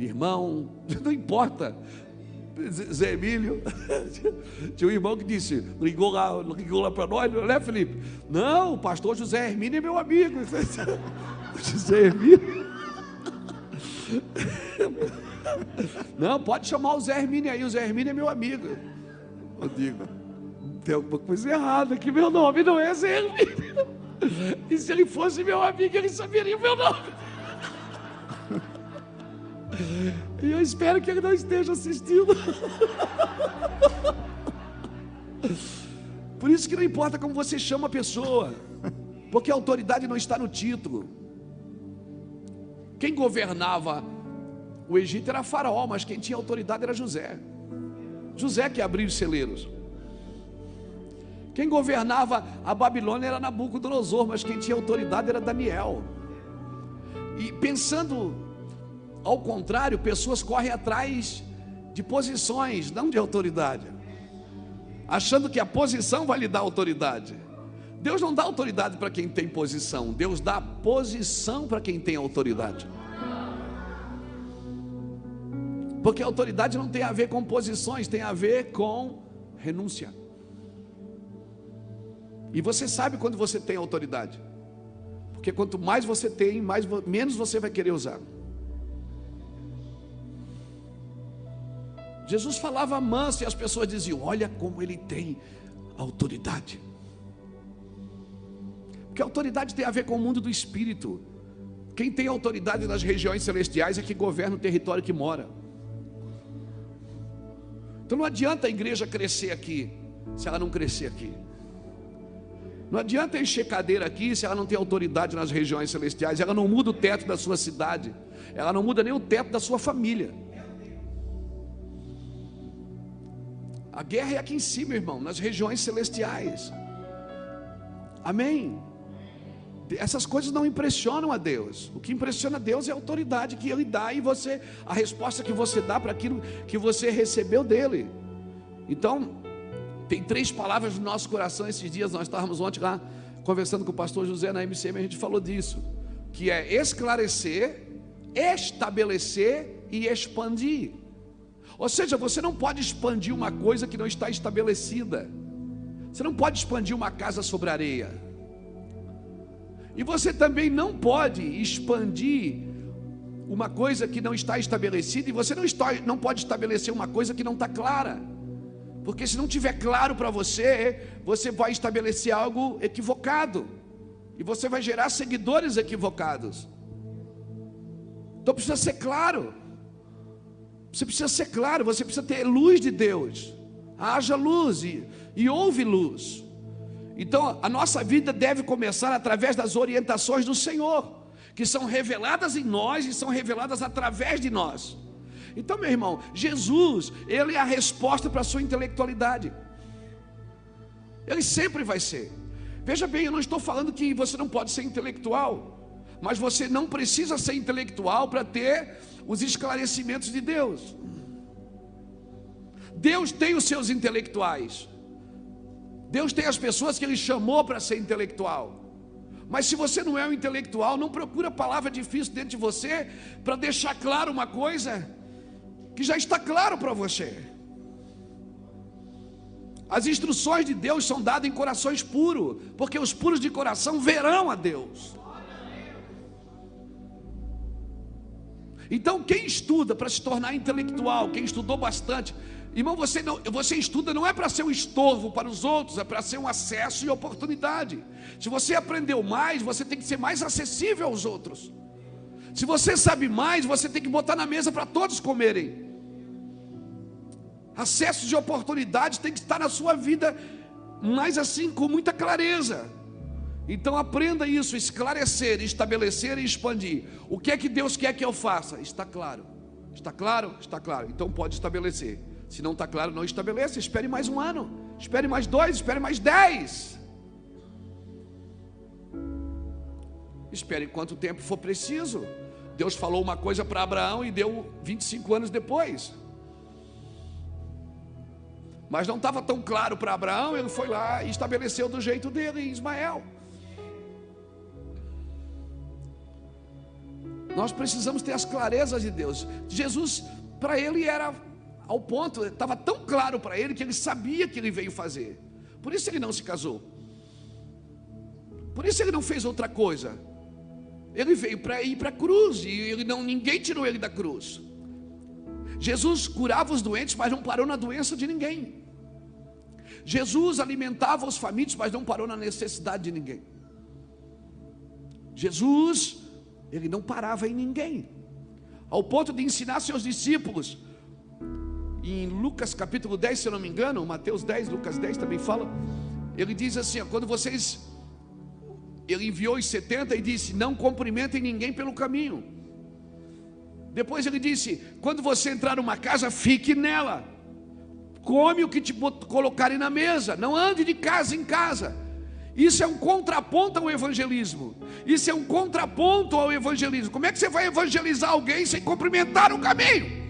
irmão, [laughs] não importa. Zé Emílio, [laughs] tinha um irmão que disse, ligou lá, ligou lá para nós, né, Felipe? Não, o pastor José Hermínio é meu amigo. [laughs] José Hermínio. [laughs] Não, pode chamar o Zé Hermínio aí, o Zé Hermínio é meu amigo. Eu digo, tem alguma coisa errada aqui, meu nome não é Zé Hermínio. E se ele fosse meu amigo, ele saberia o meu nome. E eu espero que ele não esteja assistindo. Por isso que não importa como você chama a pessoa, porque a autoridade não está no título. Quem governava o Egito era Faraó, mas quem tinha autoridade era José. José que abriu os celeiros. Quem governava a Babilônia era Nabucodonosor, mas quem tinha autoridade era Daniel. E pensando ao contrário, pessoas correm atrás de posições, não de autoridade, achando que a posição vai lhe dar autoridade. Deus não dá autoridade para quem tem posição, Deus dá posição para quem tem autoridade. Porque autoridade não tem a ver com posições, tem a ver com renúncia. E você sabe quando você tem autoridade. Porque quanto mais você tem, mais, menos você vai querer usar. Jesus falava manso e as pessoas diziam: Olha como ele tem autoridade. Porque autoridade tem a ver com o mundo do espírito. Quem tem autoridade nas regiões celestiais é que governa o território que mora. Então não adianta a igreja crescer aqui, se ela não crescer aqui. Não adianta encher cadeira aqui se ela não tem autoridade nas regiões celestiais. Ela não muda o teto da sua cidade. Ela não muda nem o teto da sua família. A guerra é aqui em cima, irmão, nas regiões celestiais. Amém? Essas coisas não impressionam a Deus. O que impressiona a Deus é a autoridade que Ele dá e você, a resposta que você dá para aquilo que você recebeu dele. Então, tem três palavras no nosso coração esses dias. Nós estávamos ontem lá conversando com o pastor José na MCM, a gente falou disso, que é esclarecer, estabelecer e expandir. Ou seja, você não pode expandir uma coisa que não está estabelecida. Você não pode expandir uma casa sobre areia. E você também não pode expandir uma coisa que não está estabelecida, e você não, está, não pode estabelecer uma coisa que não está clara. Porque se não tiver claro para você, você vai estabelecer algo equivocado. E você vai gerar seguidores equivocados. Então precisa ser claro. Você precisa ser claro, você precisa ter luz de Deus. Haja luz e, e luz. Então, a nossa vida deve começar através das orientações do Senhor, que são reveladas em nós e são reveladas através de nós. Então, meu irmão, Jesus, ele é a resposta para a sua intelectualidade. Ele sempre vai ser. Veja bem, eu não estou falando que você não pode ser intelectual, mas você não precisa ser intelectual para ter os esclarecimentos de Deus. Deus tem os seus intelectuais. Deus tem as pessoas que Ele chamou para ser intelectual. Mas se você não é um intelectual, não procura palavra difícil dentro de você para deixar claro uma coisa que já está claro para você. As instruções de Deus são dadas em corações puros, porque os puros de coração verão a Deus. Então, quem estuda para se tornar intelectual, quem estudou bastante, Irmão, você, não, você estuda não é para ser um estorvo para os outros, é para ser um acesso e oportunidade. Se você aprendeu mais, você tem que ser mais acessível aos outros. Se você sabe mais, você tem que botar na mesa para todos comerem. Acessos de oportunidades tem que estar na sua vida, mais assim, com muita clareza. Então aprenda isso, esclarecer, estabelecer e expandir. O que é que Deus quer que eu faça? Está claro. Está claro? Está claro. Então pode estabelecer. Se não está claro, não estabeleça. Espere mais um ano. Espere mais dois. Espere mais dez. Espere quanto tempo for preciso. Deus falou uma coisa para Abraão e deu 25 anos depois. Mas não estava tão claro para Abraão, ele foi lá e estabeleceu do jeito dele em Ismael. Nós precisamos ter as clarezas de Deus. Jesus, para ele era ao ponto, estava tão claro para ele que ele sabia que ele veio fazer. Por isso ele não se casou. Por isso ele não fez outra coisa. Ele veio para ir para a cruz e ele não ninguém tirou ele da cruz. Jesus curava os doentes, mas não parou na doença de ninguém. Jesus alimentava os famintos, mas não parou na necessidade de ninguém. Jesus, ele não parava em ninguém, ao ponto de ensinar seus discípulos. Em Lucas capítulo 10, se eu não me engano, Mateus 10, Lucas 10 também fala. Ele diz assim: quando vocês. Ele enviou os 70 e disse: Não cumprimentem ninguém pelo caminho. Depois ele disse: Quando você entrar numa casa, fique nela come o que te colocarem na mesa, não ande de casa em casa. Isso é um contraponto ao evangelismo. Isso é um contraponto ao evangelismo. Como é que você vai evangelizar alguém sem cumprimentar o caminho?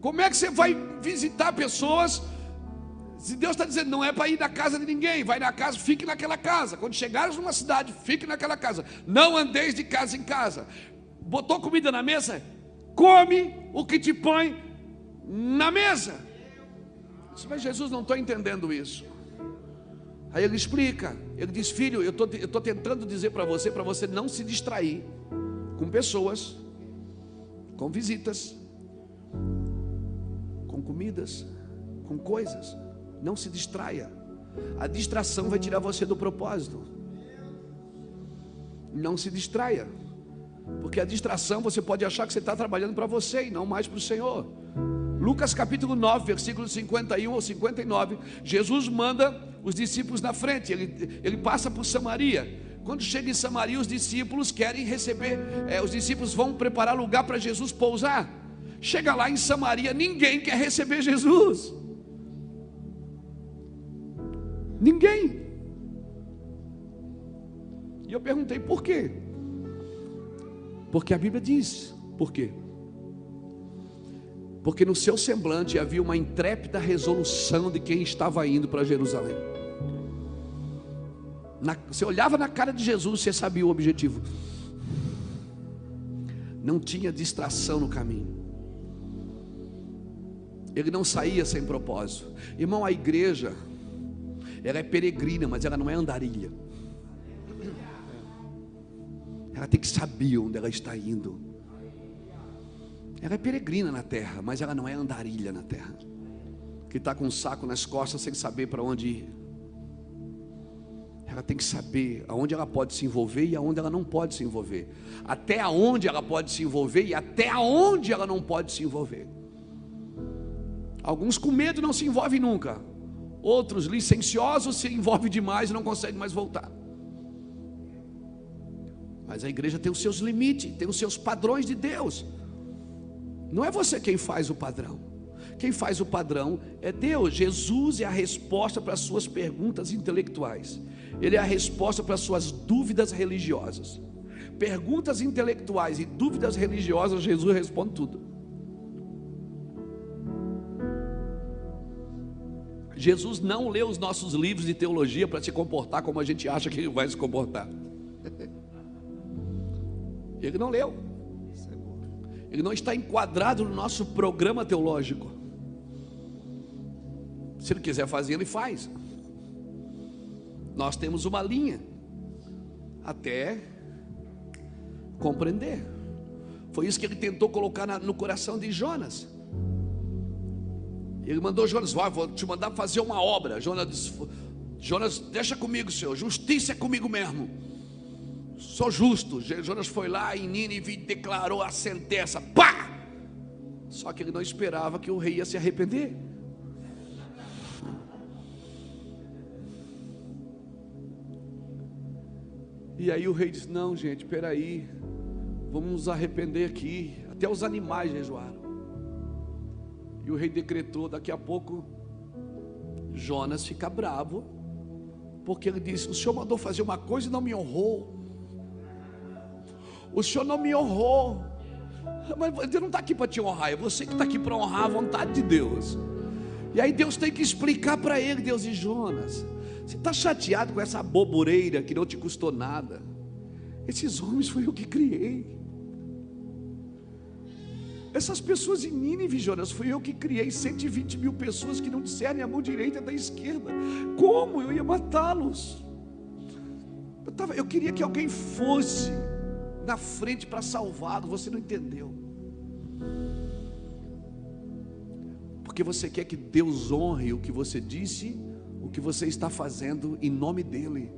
Como é que você vai visitar pessoas? Se Deus está dizendo, não é para ir na casa de ninguém, vai na casa, fique naquela casa. Quando chegares numa cidade, fique naquela casa. Não andeis de casa em casa botou comida na mesa, come o que te põe na mesa. Mas Jesus não estou entendendo isso. Aí ele explica, ele diz: Filho, eu estou tentando dizer para você, para você não se distrair com pessoas, com visitas, com comidas, com coisas. Não se distraia. A distração vai tirar você do propósito. Não se distraia. Porque a distração você pode achar que você está trabalhando para você e não mais para o Senhor. Lucas capítulo 9, versículos 51 ou 59, Jesus manda os discípulos na frente, ele, ele passa por Samaria. Quando chega em Samaria, os discípulos querem receber, é, os discípulos vão preparar lugar para Jesus pousar. Chega lá em Samaria, ninguém quer receber Jesus. Ninguém. E eu perguntei por quê? Porque a Bíblia diz. Por quê? Porque no seu semblante havia uma intrépida resolução de quem estava indo para Jerusalém. Na, você olhava na cara de Jesus, você sabia o objetivo. Não tinha distração no caminho. Ele não saía sem propósito. Irmão, a igreja, ela é peregrina, mas ela não é andarilha. Ela tem que saber onde ela está indo. Ela é peregrina na terra, mas ela não é andarilha na terra. Que está com um saco nas costas sem saber para onde ir. Ela tem que saber aonde ela pode se envolver e aonde ela não pode se envolver. Até aonde ela pode se envolver e até aonde ela não pode se envolver. Alguns com medo não se envolvem nunca. Outros licenciosos se envolvem demais e não conseguem mais voltar. Mas a igreja tem os seus limites, tem os seus padrões de Deus. Não é você quem faz o padrão. Quem faz o padrão é Deus. Jesus é a resposta para as suas perguntas intelectuais. Ele é a resposta para as suas dúvidas religiosas. Perguntas intelectuais e dúvidas religiosas, Jesus responde tudo. Jesus não lê os nossos livros de teologia para se comportar como a gente acha que ele vai se comportar. Ele não leu. Ele não está enquadrado no nosso programa teológico. Se ele quiser fazer, ele faz. Nós temos uma linha até compreender. Foi isso que ele tentou colocar no coração de Jonas. Ele mandou Jonas, vai, vou te mandar fazer uma obra. Jonas Jonas, deixa comigo, Senhor, justiça é comigo mesmo sou justo. Jonas foi lá em Nínive e declarou a sentença. Pá! Só que ele não esperava que o rei ia se arrepender. E aí o rei disse: Não, gente, peraí, vamos nos arrepender aqui. Até os animais jejuaram. E o rei decretou: daqui a pouco Jonas fica bravo, porque ele disse: O senhor mandou fazer uma coisa e não me honrou. O senhor não me honrou. Mas Deus não está aqui para te honrar, é você que está aqui para honrar a vontade de Deus. E aí Deus tem que explicar para ele, Deus e Jonas. Você está chateado com essa bobureira que não te custou nada? Esses homens foi eu que criei. Essas pessoas em Nínive, Jonas, fui eu que criei 120 mil pessoas que não discernem a mão direita da esquerda. Como eu ia matá-los? Eu, eu queria que alguém fosse na frente para salvá-los, você não entendeu. Porque você quer que Deus honre o que você disse, o que você está fazendo em nome dEle.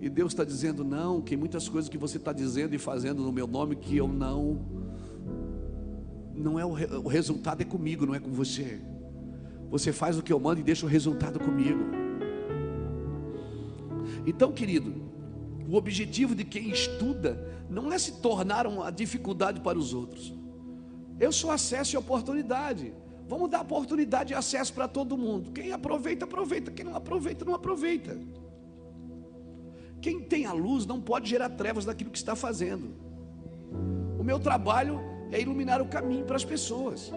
E Deus está dizendo: não, que muitas coisas que você está dizendo e fazendo no meu nome que eu não não é o, o resultado é comigo, não é com você. Você faz o que eu mando e deixa o resultado comigo. Então, querido, o objetivo de quem estuda não é se tornar uma dificuldade para os outros. Eu sou acesso e oportunidade. Vamos dar oportunidade e acesso para todo mundo. Quem aproveita, aproveita. Quem não aproveita, não aproveita. Quem tem a luz não pode gerar trevas daquilo que está fazendo. O meu trabalho é iluminar o caminho para as pessoas.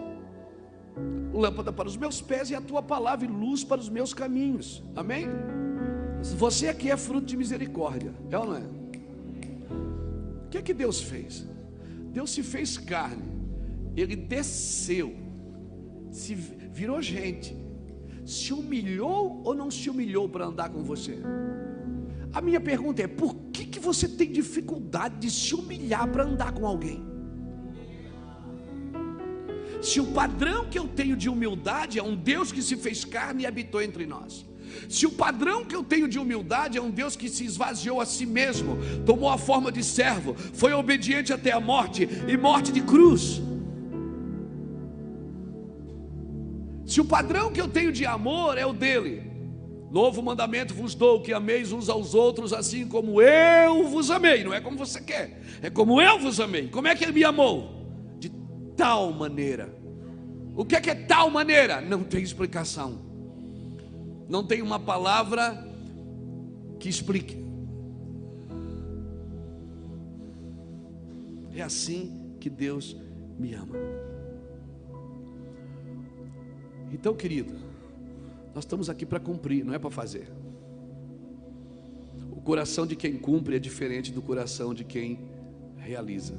Lâmpada para os meus pés e a tua palavra e luz para os meus caminhos. Amém? Você aqui é fruto de misericórdia, é ou não é? O que é que Deus fez? Deus se fez carne, Ele desceu, se virou gente, se humilhou ou não se humilhou para andar com você? A minha pergunta é: por que, que você tem dificuldade de se humilhar para andar com alguém? Se o padrão que eu tenho de humildade é um Deus que se fez carne e habitou entre nós. Se o padrão que eu tenho de humildade é um Deus que se esvaziou a si mesmo, tomou a forma de servo, foi obediente até a morte e morte de cruz. Se o padrão que eu tenho de amor é o dele, novo mandamento vos dou que ameis uns aos outros assim como eu vos amei, não é como você quer, é como eu vos amei. Como é que ele me amou? tal maneira. O que é que é tal maneira? Não tem explicação. Não tem uma palavra que explique. É assim que Deus me ama. Então, querido, nós estamos aqui para cumprir, não é para fazer. O coração de quem cumpre é diferente do coração de quem realiza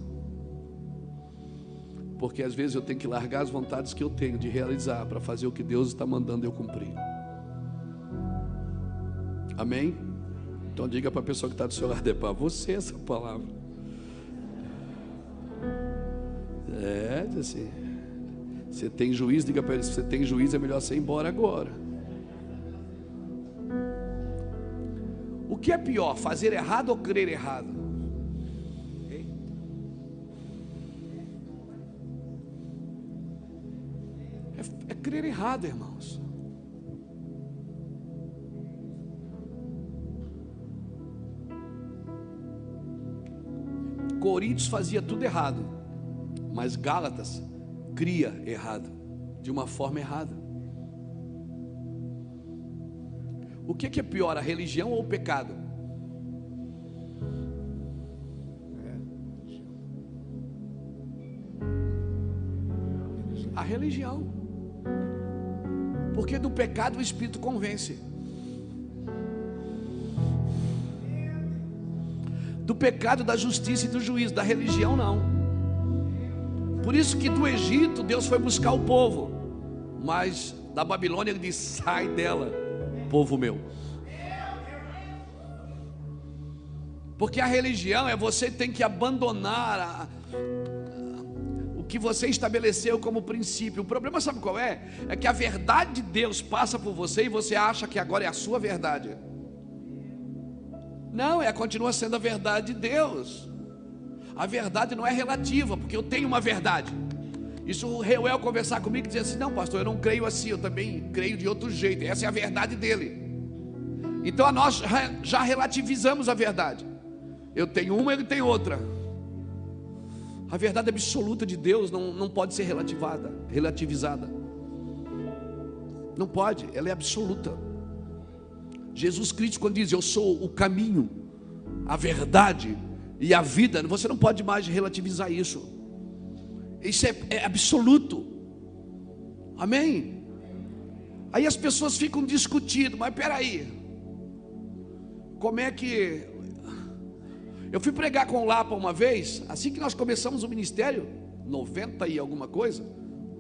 porque às vezes eu tenho que largar as vontades que eu tenho de realizar para fazer o que Deus está mandando eu cumprir. Amém? Então diga para a pessoa que está do seu lado, é para você essa palavra. É, assim. Você tem juízo, diga para ele, se você tem juízo, é melhor você ir embora agora. O que é pior, fazer errado ou crer errado? crer errado, irmãos. Coríntios fazia tudo errado, mas Gálatas cria errado, de uma forma errada. O que é pior, a religião ou o pecado? A religião. Porque do pecado o Espírito convence. Do pecado, da justiça e do juízo, da religião não. Por isso que do Egito Deus foi buscar o povo, mas da Babilônia ele diz: sai dela, povo meu. Porque a religião é você tem que abandonar a, que você estabeleceu como princípio. O problema sabe qual é? É que a verdade de Deus passa por você e você acha que agora é a sua verdade. Não, é continua sendo a verdade de Deus. A verdade não é relativa, porque eu tenho uma verdade. Isso o Reuel conversar comigo e dizer assim: Não, pastor, eu não creio assim, eu também creio de outro jeito. Essa é a verdade dele. Então nós já relativizamos a verdade. Eu tenho uma, ele tem outra. A verdade absoluta de Deus não, não pode ser relativada, relativizada. Não pode, ela é absoluta. Jesus Cristo, quando diz eu sou o caminho, a verdade e a vida, você não pode mais relativizar isso. Isso é, é absoluto. Amém? Aí as pessoas ficam discutindo, mas peraí, como é que. Eu fui pregar com o Lapa uma vez, assim que nós começamos o ministério, 90 e alguma coisa,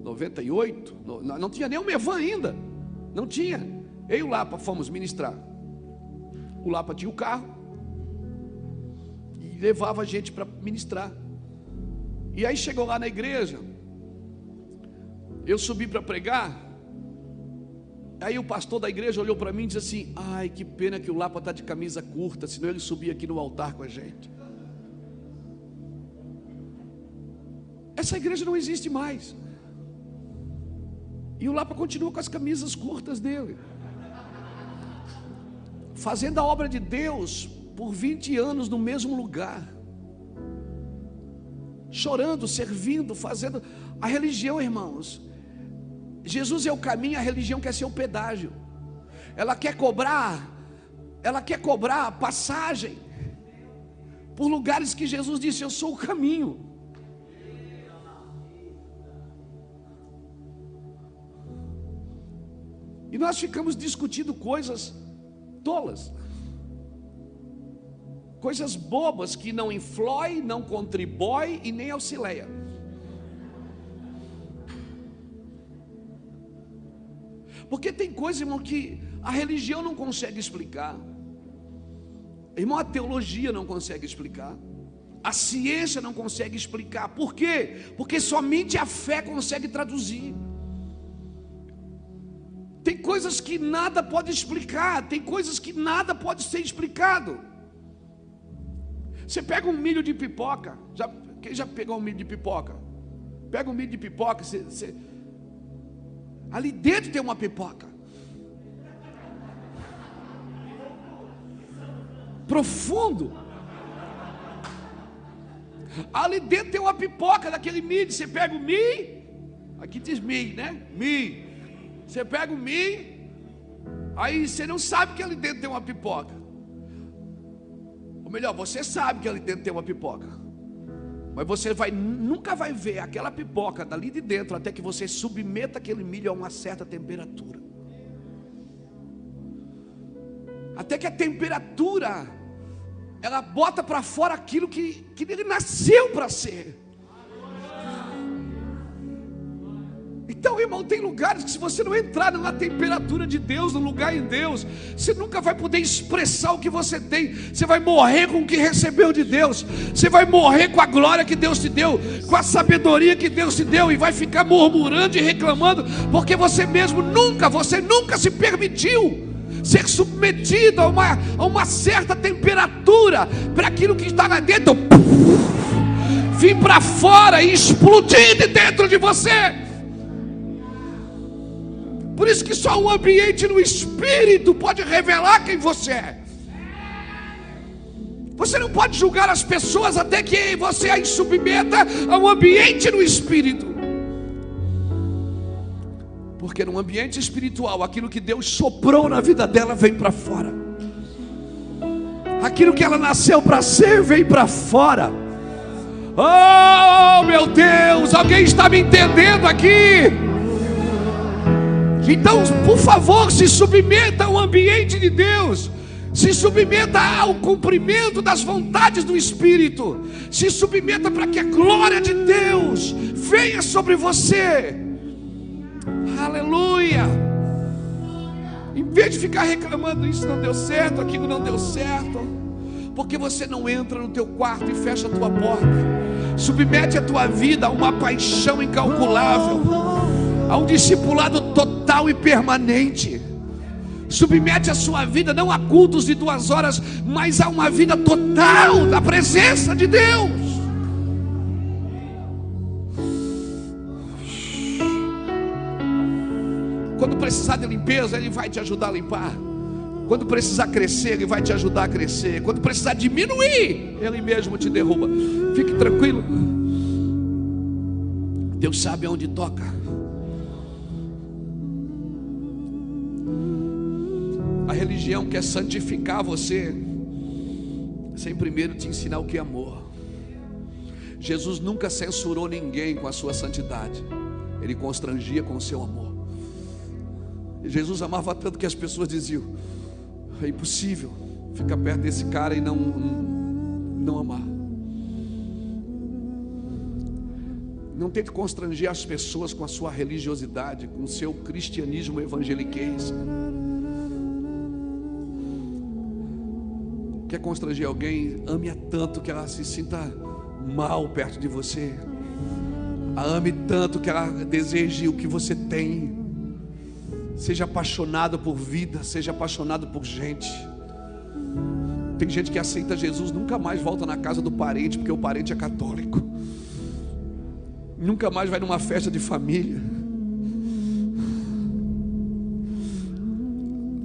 98, não, não tinha nem o Mevan ainda, não tinha. Eu e o Lapa fomos ministrar. O Lapa tinha o carro e levava a gente para ministrar. E aí chegou lá na igreja, eu subi para pregar, Aí o pastor da igreja olhou para mim e disse assim: Ai, que pena que o Lapa está de camisa curta, senão ele subia aqui no altar com a gente. Essa igreja não existe mais. E o Lapa continua com as camisas curtas dele, fazendo a obra de Deus por 20 anos no mesmo lugar, chorando, servindo, fazendo. A religião, irmãos, Jesus é o caminho, a religião quer ser o pedágio. Ela quer cobrar, ela quer cobrar passagem por lugares que Jesus disse: Eu sou o caminho. E nós ficamos discutindo coisas tolas, coisas bobas que não influi, não contribui e nem auxilia. Porque tem coisa, irmão, que a religião não consegue explicar. Irmão, a teologia não consegue explicar. A ciência não consegue explicar. Por quê? Porque somente a fé consegue traduzir. Tem coisas que nada pode explicar, tem coisas que nada pode ser explicado. Você pega um milho de pipoca, já, quem já pegou um milho de pipoca? Pega um milho de pipoca, você, você Ali dentro tem uma pipoca. Profundo. Ali dentro tem uma pipoca daquele milho. Você pega o milho. Aqui diz milho, né? Milho. Você pega o milho. Aí você não sabe que ali dentro tem uma pipoca. Ou melhor, você sabe que ali dentro tem uma pipoca. Mas você vai, nunca vai ver aquela pipoca dali de dentro até que você submeta aquele milho a uma certa temperatura. Até que a temperatura ela bota para fora aquilo que, que ele nasceu para ser. Então, irmão, tem lugares que se você não entrar na temperatura de Deus, no lugar em Deus, você nunca vai poder expressar o que você tem. Você vai morrer com o que recebeu de Deus. Você vai morrer com a glória que Deus te deu, com a sabedoria que Deus te deu e vai ficar murmurando e reclamando, porque você mesmo nunca, você nunca se permitiu ser submetido a uma, a uma certa temperatura para aquilo que está lá dentro vir para fora e explodir de dentro de você. Por isso que só um ambiente no espírito pode revelar quem você é. Você não pode julgar as pessoas até que você as submeta a um ambiente no espírito. Porque no ambiente espiritual, aquilo que Deus soprou na vida dela vem para fora. Aquilo que ela nasceu para ser vem para fora. Oh, meu Deus, alguém está me entendendo aqui? Então, por favor, se submeta ao ambiente de Deus. Se submeta ao cumprimento das vontades do Espírito. Se submeta para que a glória de Deus venha sobre você. Aleluia. Em vez de ficar reclamando, isso não deu certo, aquilo não deu certo. Porque você não entra no teu quarto e fecha a tua porta. Submete a tua vida a uma paixão incalculável, a um discipulado total e permanente. Submete a sua vida não a cultos de duas horas, mas a uma vida total da presença de Deus. Quando precisar de limpeza, Ele vai te ajudar a limpar. Quando precisar crescer, Ele vai te ajudar a crescer. Quando precisar diminuir, Ele mesmo te derruba. Fique tranquilo. Deus sabe aonde toca. A religião quer santificar você, sem primeiro te ensinar o que é amor. Jesus nunca censurou ninguém com a sua santidade, ele constrangia com o seu amor. Jesus amava tanto que as pessoas diziam: é impossível ficar perto desse cara e não, não amar. Não tente constranger as pessoas com a sua religiosidade, com o seu cristianismo evangeliquez. Quer constranger alguém? Ame-a tanto que ela se sinta mal perto de você. A ame tanto que ela deseje o que você tem. Seja apaixonado por vida, seja apaixonado por gente. Tem gente que aceita Jesus, nunca mais volta na casa do parente, porque o parente é católico. Nunca mais vai numa festa de família.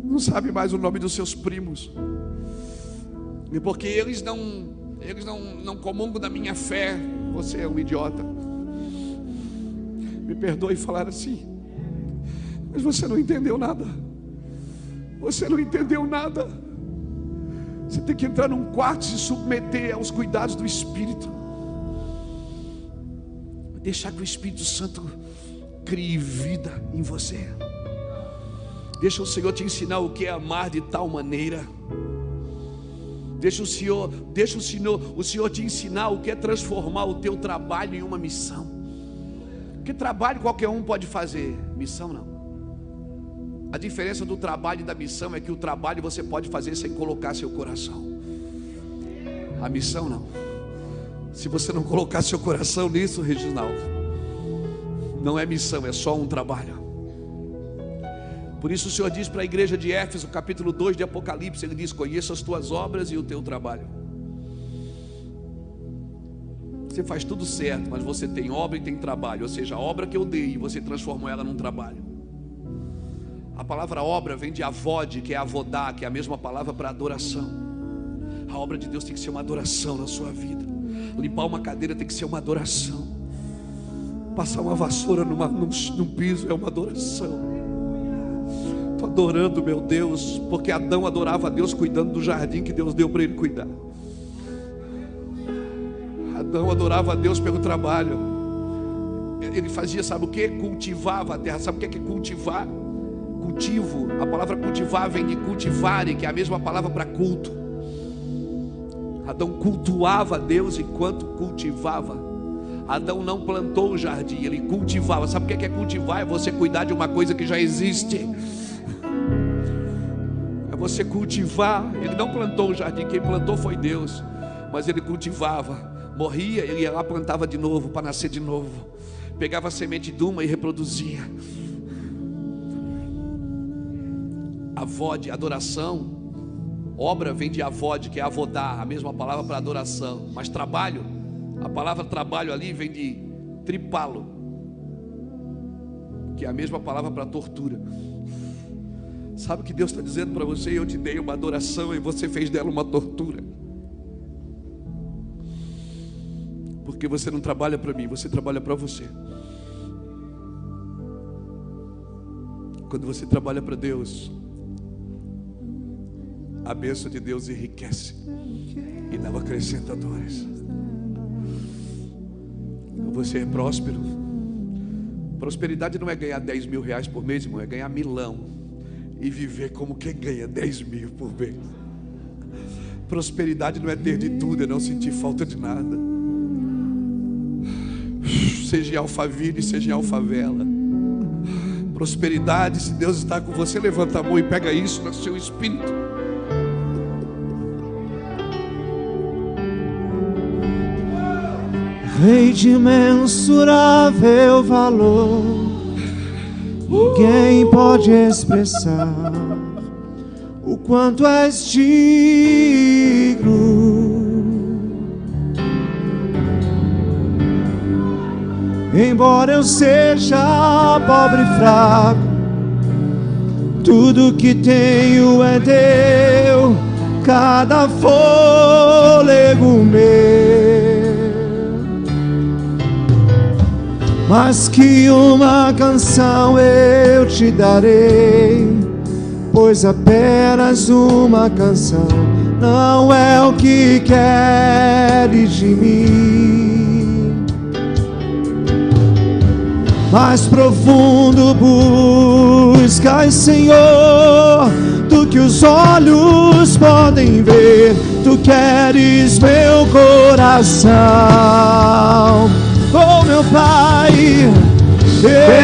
Não sabe mais o nome dos seus primos. E porque eles não, eles não, não comungam da minha fé, você é um idiota. Me perdoe falar assim. Mas você não entendeu nada. Você não entendeu nada. Você tem que entrar num quarto e se submeter aos cuidados do Espírito. Deixar que o Espírito Santo crie vida em você. Deixa o Senhor te ensinar o que é amar de tal maneira. Deixa o Senhor, deixa o Senhor, o Senhor te ensinar o que é transformar o teu trabalho em uma missão. Que trabalho qualquer um pode fazer, missão não. A diferença do trabalho e da missão é que o trabalho você pode fazer sem colocar seu coração. A missão não. Se você não colocar seu coração nisso, Reginaldo, não é missão, é só um trabalho. Por isso o Senhor diz para a igreja de Éfeso, capítulo 2 de Apocalipse, ele diz: Conheça as tuas obras e o teu trabalho. Você faz tudo certo, mas você tem obra e tem trabalho, ou seja, a obra que eu dei você transformou ela num trabalho. A palavra obra vem de avode, que é avodar, que é a mesma palavra para adoração. A obra de Deus tem que ser uma adoração na sua vida. Limpar uma cadeira tem que ser uma adoração. Passar uma vassoura numa, num, num piso é uma adoração. Adorando meu Deus, porque Adão adorava a Deus cuidando do jardim que Deus deu para ele cuidar. Adão adorava a Deus pelo trabalho. Ele fazia, sabe o que? Cultivava a terra. Sabe o que é cultivar? cultivo, a palavra cultivar vem de cultivare, que é a mesma palavra para culto. Adão cultuava Deus enquanto cultivava. Adão não plantou o jardim, ele cultivava. Sabe o que é cultivar? É você cuidar de uma coisa que já existe. É você cultivar. Ele não plantou o jardim, quem plantou foi Deus. Mas ele cultivava. Morria, ele ia lá, plantava de novo, para nascer de novo. Pegava a semente de uma e reproduzia. avode, adoração. Obra vem de avode, que é avodar, a mesma palavra para adoração. Mas trabalho, a palavra trabalho ali vem de tripalo, que é a mesma palavra para tortura. Sabe o que Deus está dizendo para você? Eu te dei uma adoração e você fez dela uma tortura. Porque você não trabalha para mim, você trabalha para você. Quando você trabalha para Deus, a bênção de Deus enriquece e não acrescenta dores. Você é próspero. Prosperidade não é ganhar 10 mil reais por mês, irmão, é ganhar milão e viver como quem ganha 10 mil por mês. Prosperidade não é ter de tudo, é não sentir falta de nada. Seja em Alphaville, seja em Alfavela. Prosperidade, se Deus está com você, levanta a mão e pega isso no seu espírito. Rei de imensurável valor, ninguém pode expressar o quanto és digno. Embora eu seja pobre e fraco, tudo que tenho é teu, cada fôlego meu. Mas que uma canção eu te darei, pois apenas uma canção não é o que queres de mim. Mais profundo buscas, Senhor, do que os olhos podem ver. Tu queres meu coração, oh meu Pai.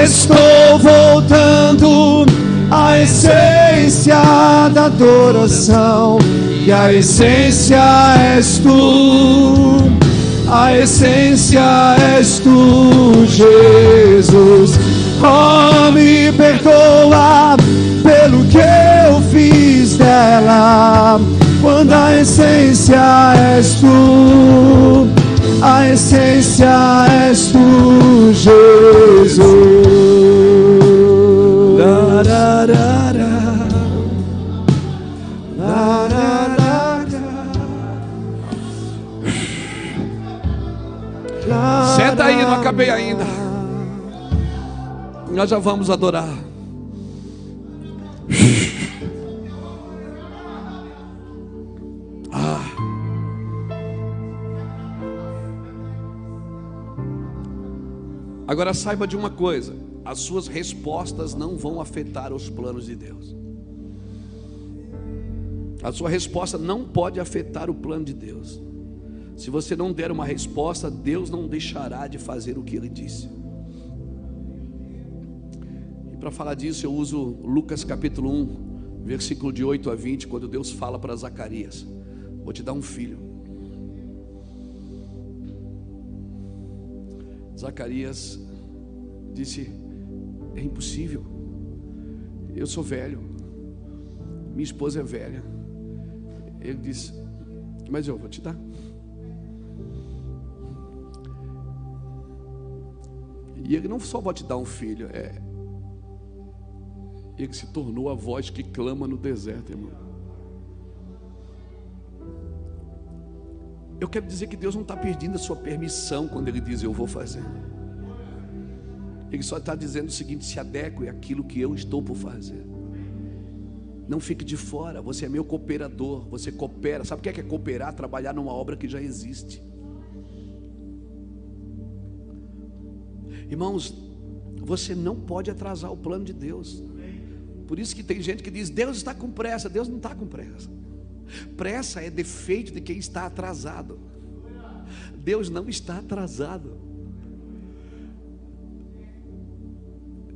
Estou voltando à essência da adoração, e a essência és tu, a essência és tu, Jesus. Oh, me perdoa pelo que eu fiz dela, quando a essência és tu, a essência és tu, Jesus. Senta aí, não acabei ainda. Nós já vamos adorar. Agora saiba de uma coisa: as suas respostas não vão afetar os planos de Deus. A sua resposta não pode afetar o plano de Deus. Se você não der uma resposta, Deus não deixará de fazer o que ele disse. E para falar disso, eu uso Lucas capítulo 1, versículo de 8 a 20, quando Deus fala para Zacarias: Vou te dar um filho. Zacarias disse: É impossível. Eu sou velho. Minha esposa é velha. Ele disse: Mas eu vou te dar. E ele não só vai te dar um filho, é. Ele se tornou a voz que clama no deserto, irmão. Eu quero dizer que Deus não está perdendo a sua permissão quando Ele diz eu vou fazer. Ele só está dizendo o seguinte: se adeque àquilo que eu estou por fazer. Não fique de fora, você é meu cooperador, você coopera. Sabe o que é, que é cooperar? Trabalhar numa obra que já existe. Irmãos, você não pode atrasar o plano de Deus. Por isso que tem gente que diz: Deus está com pressa. Deus não está com pressa. Pressa é defeito de quem está atrasado. Deus não está atrasado.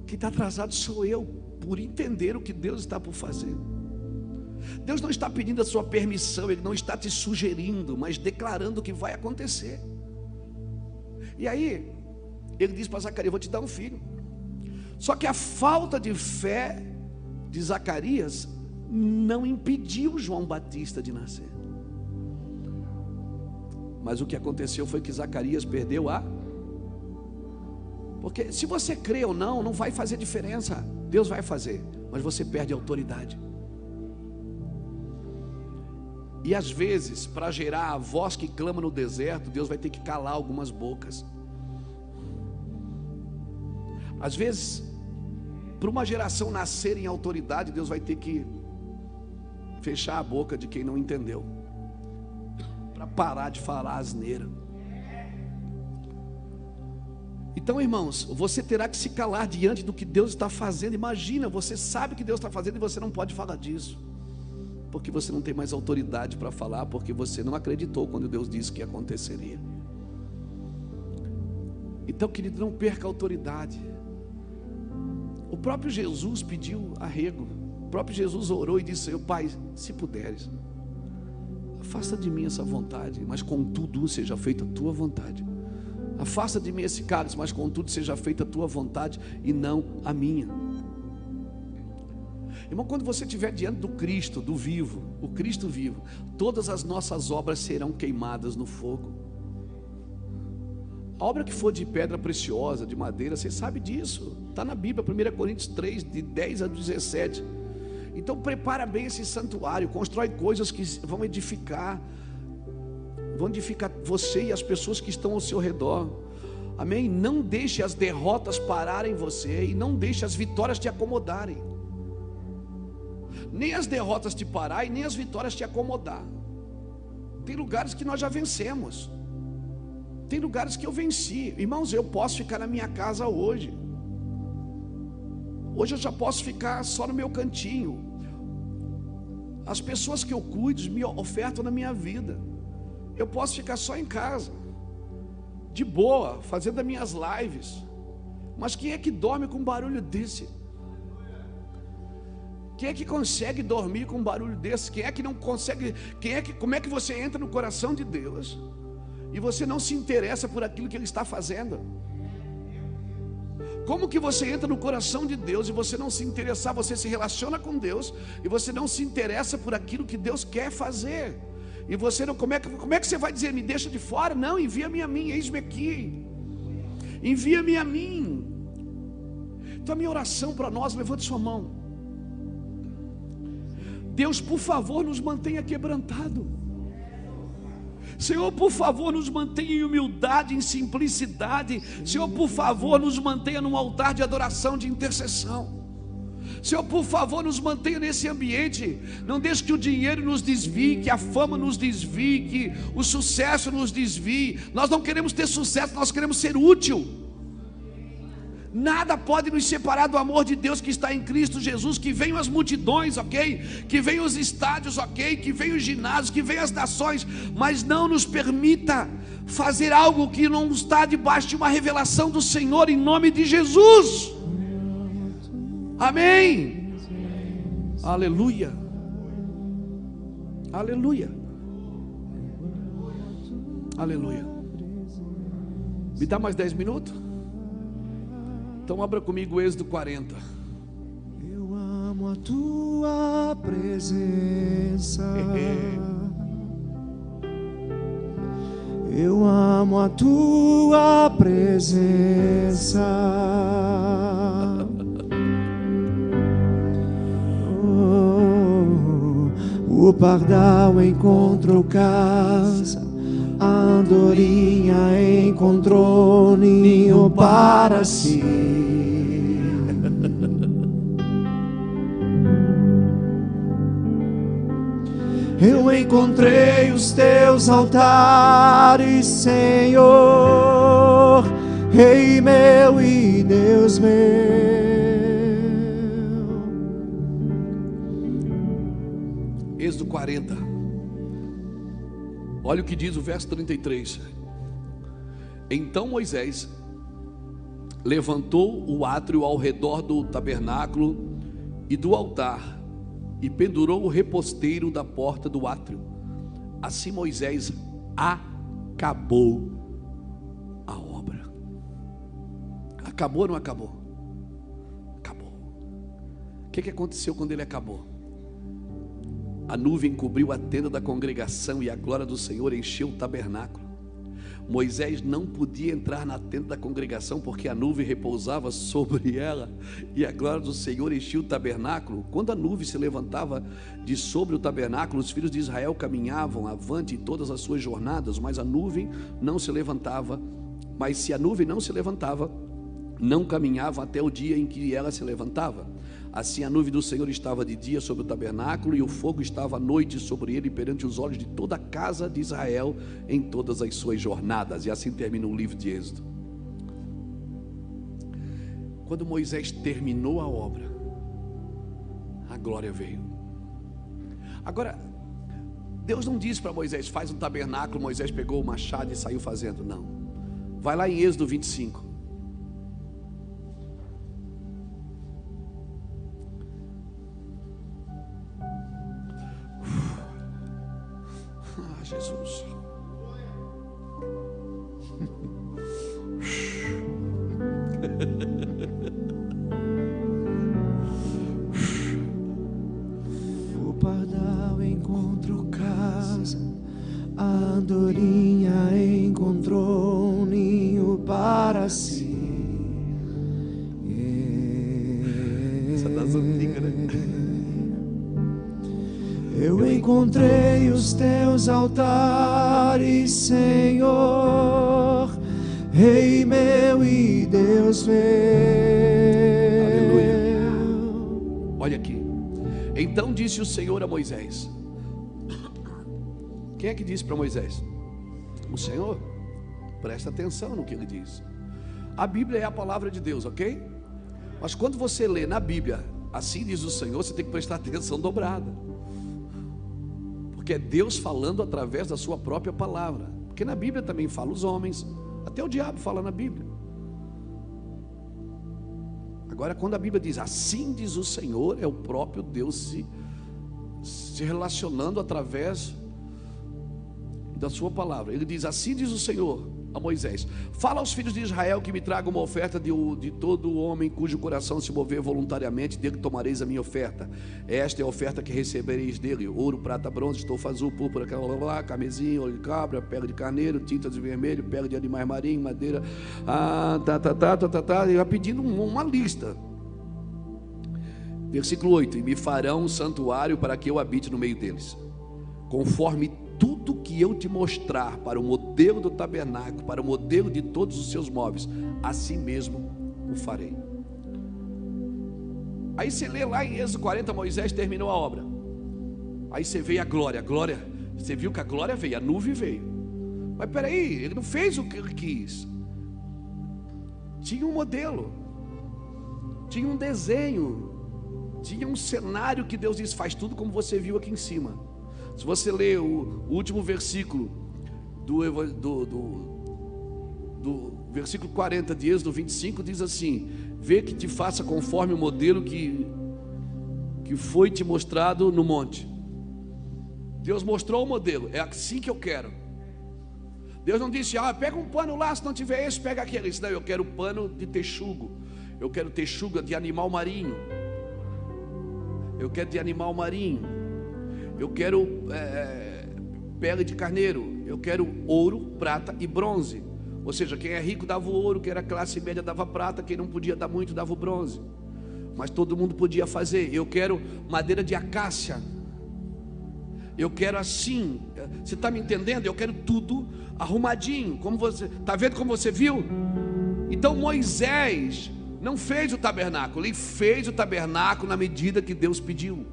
Quem está atrasado sou eu, por entender o que Deus está por fazer. Deus não está pedindo a sua permissão, Ele não está te sugerindo, mas declarando o que vai acontecer. E aí, ele diz para Zacarias: Vou te dar um filho. Só que a falta de fé de Zacarias não impediu João Batista de nascer. Mas o que aconteceu foi que Zacarias perdeu a. Porque se você crê ou não, não vai fazer diferença. Deus vai fazer, mas você perde a autoridade. E às vezes, para gerar a voz que clama no deserto, Deus vai ter que calar algumas bocas. Às vezes, para uma geração nascer em autoridade, Deus vai ter que fechar a boca de quem não entendeu, para parar de falar asneira. Então, irmãos, você terá que se calar diante do que Deus está fazendo. Imagina, você sabe que Deus está fazendo e você não pode falar disso, porque você não tem mais autoridade para falar, porque você não acreditou quando Deus disse que aconteceria. Então, querido, não perca a autoridade. O próprio Jesus pediu arrego. O próprio Jesus orou e disse: Senhor Pai, se puderes, afasta de mim essa vontade, mas contudo seja feita a tua vontade. Afasta de mim esse cálice, mas contudo seja feita a tua vontade e não a minha. Irmão, quando você estiver diante do Cristo, do vivo, o Cristo vivo, todas as nossas obras serão queimadas no fogo. A obra que for de pedra preciosa, de madeira, você sabe disso. Está na Bíblia, 1 Coríntios 3, de 10 a 17. Então prepara bem esse santuário, constrói coisas que vão edificar, vão edificar você e as pessoas que estão ao seu redor. Amém? Não deixe as derrotas pararem você e não deixe as vitórias te acomodarem. Nem as derrotas te parar e nem as vitórias te acomodar. Tem lugares que nós já vencemos. Tem lugares que eu venci. Irmãos, eu posso ficar na minha casa hoje. Hoje eu já posso ficar só no meu cantinho. As pessoas que eu cuido me ofertam na minha vida. Eu posso ficar só em casa de boa, fazendo as minhas lives. Mas quem é que dorme com um barulho desse? Quem é que consegue dormir com um barulho desse? Quem é que não consegue? Quem é que? Como é que você entra no coração de Deus e você não se interessa por aquilo que Ele está fazendo? Como que você entra no coração de Deus e você não se interessar? Você se relaciona com Deus e você não se interessa por aquilo que Deus quer fazer? E você não, como é que, como é que você vai dizer, me deixa de fora? Não, envia-me a mim, eis-me aqui. Envia-me a mim. Então a minha oração para nós, levante sua mão. Deus, por favor, nos mantenha quebrantado. Senhor, por favor, nos mantenha em humildade, em simplicidade. Senhor, por favor, nos mantenha num altar de adoração, de intercessão. Senhor, por favor, nos mantenha nesse ambiente. Não deixe que o dinheiro nos desvie, que a fama nos desvie, que o sucesso nos desvie. Nós não queremos ter sucesso, nós queremos ser útil. Nada pode nos separar do amor de Deus que está em Cristo Jesus. Que venham as multidões, ok? Que venham os estádios, ok? Que venham os ginásios, que venham as nações, mas não nos permita fazer algo que não está debaixo de uma revelação do Senhor, em nome de Jesus. Amém. Aleluia. Aleluia. Aleluia. Me dá mais 10 minutos? Então abra comigo o Êxodo 40. Eu amo a tua presença. [laughs] Eu amo a tua presença. [laughs] O pardal encontrou casa, a andorinha encontrou ninho para si. Eu encontrei os teus altares, Senhor, Rei meu e Deus meu. Êxodo 40. Olha o que diz o verso 33. Então Moisés levantou o átrio ao redor do tabernáculo e do altar e pendurou o reposteiro da porta do átrio. Assim Moisés acabou a obra. Acabou ou não acabou? Acabou. O que, que aconteceu quando ele acabou? A nuvem cobriu a tenda da congregação e a glória do Senhor encheu o tabernáculo. Moisés não podia entrar na tenda da congregação porque a nuvem repousava sobre ela e a glória do Senhor enchia o tabernáculo. Quando a nuvem se levantava de sobre o tabernáculo, os filhos de Israel caminhavam avante em todas as suas jornadas, mas a nuvem não se levantava. Mas se a nuvem não se levantava, não caminhavam até o dia em que ela se levantava. Assim a nuvem do Senhor estava de dia sobre o tabernáculo, e o fogo estava à noite sobre ele, perante os olhos de toda a casa de Israel, em todas as suas jornadas. E assim termina o livro de Êxodo. Quando Moisés terminou a obra, a glória veio. Agora, Deus não disse para Moisés: faz um tabernáculo. Moisés pegou o machado e saiu fazendo. Não. Vai lá em Êxodo 25. Ah, disse o Senhor a Moisés: Quem é que disse para Moisés? O Senhor. Presta atenção no que ele diz. A Bíblia é a palavra de Deus, ok? Mas quando você lê na Bíblia, assim diz o Senhor, você tem que prestar [laughs] atenção dobrada. Porque é Deus falando através da sua própria palavra. Porque na Bíblia também fala os homens, até o diabo fala na Bíblia. Agora, quando a Bíblia diz assim diz o Senhor, é o próprio Deus se, se relacionando através da sua palavra. Ele diz: Assim diz o Senhor a Moisés: Fala aos filhos de Israel que me tragam uma oferta de, de todo homem cujo coração se mover voluntariamente, dele tomareis a minha oferta. Esta é a oferta que recebereis dele: ouro, prata, bronze, estofa azul, púrpura, blá, camezinho, óleo de cabra, pele de carneiro, tinta de vermelho, pele de animais marinhos, madeira, ah, tá, tá, tá, tá, tá, tá. Ele vai pedindo uma lista. Versículo 8: E me farão um santuário para que eu habite no meio deles, conforme tudo que eu te mostrar para o modelo do tabernáculo, para o modelo de todos os seus móveis, assim mesmo o farei. Aí você lê lá em Êxodo 40, Moisés terminou a obra. Aí você vê a glória, a glória, você viu que a glória veio, a nuvem veio. Mas peraí, ele não fez o que ele quis. Tinha um modelo, tinha um desenho, tinha um cenário que Deus disse: faz tudo como você viu aqui em cima. Se você ler o, último versículo do, do, do, do versículo 40 de Êxodo 25, diz assim: Vê que te faça conforme o modelo que, que foi te mostrado no monte. Deus mostrou o modelo, é assim que eu quero. Deus não disse, ah, pega um pano lá, se não tiver esse, pega aquele. Disse, não, eu quero pano de texugo. Eu quero texuga de animal marinho. Eu quero de animal marinho eu quero é, pele de carneiro, eu quero ouro, prata e bronze. Ou seja, quem é rico dava o ouro, quem era classe média dava prata, quem não podia dar muito dava o bronze. Mas todo mundo podia fazer. Eu quero madeira de acácia. Eu quero assim. Você está me entendendo? Eu quero tudo arrumadinho. Como você está vendo como você viu? Então Moisés não fez o tabernáculo, ele fez o tabernáculo na medida que Deus pediu.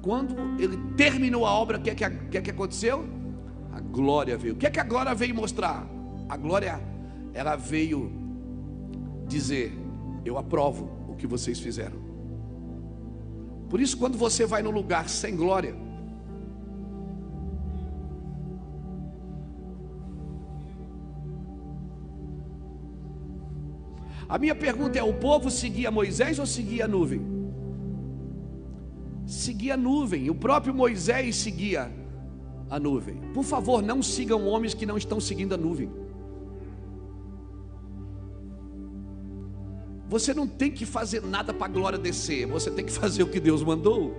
Quando ele terminou a obra, o que é que, que, é que aconteceu? A glória veio. O que é que a glória veio mostrar? A glória, ela veio dizer: Eu aprovo o que vocês fizeram. Por isso, quando você vai no lugar sem glória, A minha pergunta é: o povo seguia Moisés ou seguia a nuvem? seguia a nuvem, o próprio Moisés seguia a nuvem. Por favor, não sigam homens que não estão seguindo a nuvem. Você não tem que fazer nada para a glória descer, você tem que [laughs] fazer o que Deus mandou.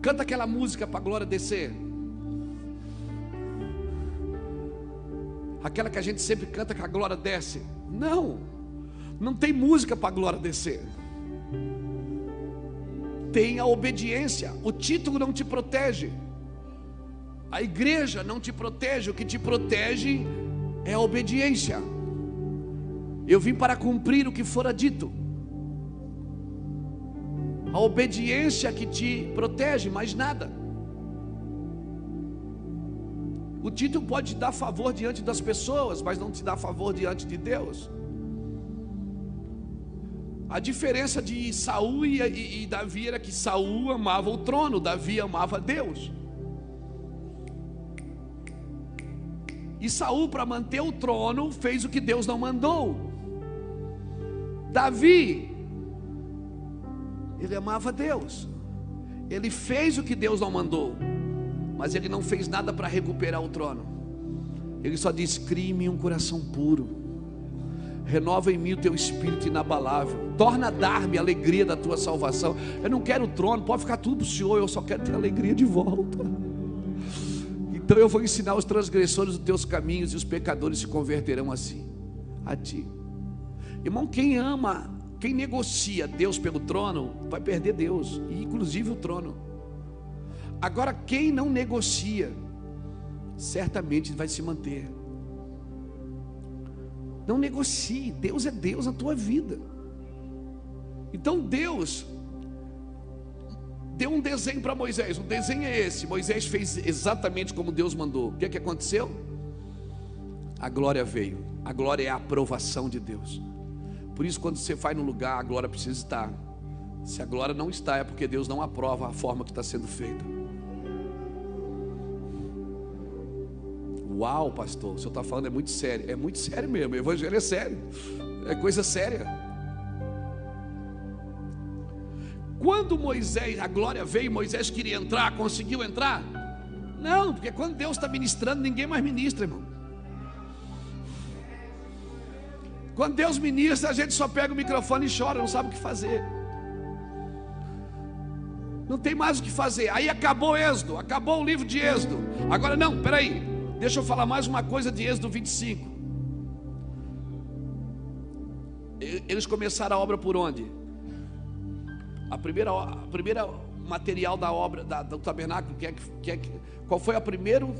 Canta aquela música para a glória descer. Aquela que a gente sempre canta que a glória desce. Não, não tem música para a glória descer tem a obediência. O título não te protege. A igreja não te protege, o que te protege é a obediência. Eu vim para cumprir o que fora dito. A obediência que te protege, mais nada. O título pode te dar favor diante das pessoas, mas não te dá favor diante de Deus. A diferença de Saul e, e, e Davi era que Saul amava o trono, Davi amava Deus. E Saul, para manter o trono, fez o que Deus não mandou. Davi, ele amava Deus. Ele fez o que Deus não mandou, mas ele não fez nada para recuperar o trono. Ele só disse: Crie-me um coração puro renova em mim o teu espírito inabalável, torna a dar-me a alegria da tua salvação. Eu não quero o trono, pode ficar tudo para o Senhor, eu só quero ter alegria de volta. Então eu vou ensinar os transgressores os teus caminhos e os pecadores se converterão assim a ti. Irmão, quem ama Quem negocia Deus pelo trono vai perder Deus, e inclusive o trono. Agora, quem não negocia, certamente vai se manter. Não negocie, Deus é Deus na tua vida. Então Deus deu um desenho para Moisés. O desenho é esse. Moisés fez exatamente como Deus mandou. O que, é que aconteceu? A glória veio. A glória é a aprovação de Deus. Por isso, quando você vai no lugar, a glória precisa estar. Se a glória não está, é porque Deus não aprova a forma que está sendo feita. Uau, pastor, o senhor está falando é muito sério. É muito sério mesmo. O evangelho é sério. É coisa séria. Quando Moisés, a glória veio, Moisés queria entrar, conseguiu entrar? Não, porque quando Deus está ministrando, ninguém mais ministra, irmão. Quando Deus ministra, a gente só pega o microfone e chora, não sabe o que fazer. Não tem mais o que fazer. Aí acabou o Êxodo, acabou o livro de Êxodo. Agora não, peraí. Deixa eu falar mais uma coisa de Êxodo 25. Eles começaram a obra por onde? A primeira, a primeira material da obra da, do tabernáculo, que é, que é, qual foi o primeiro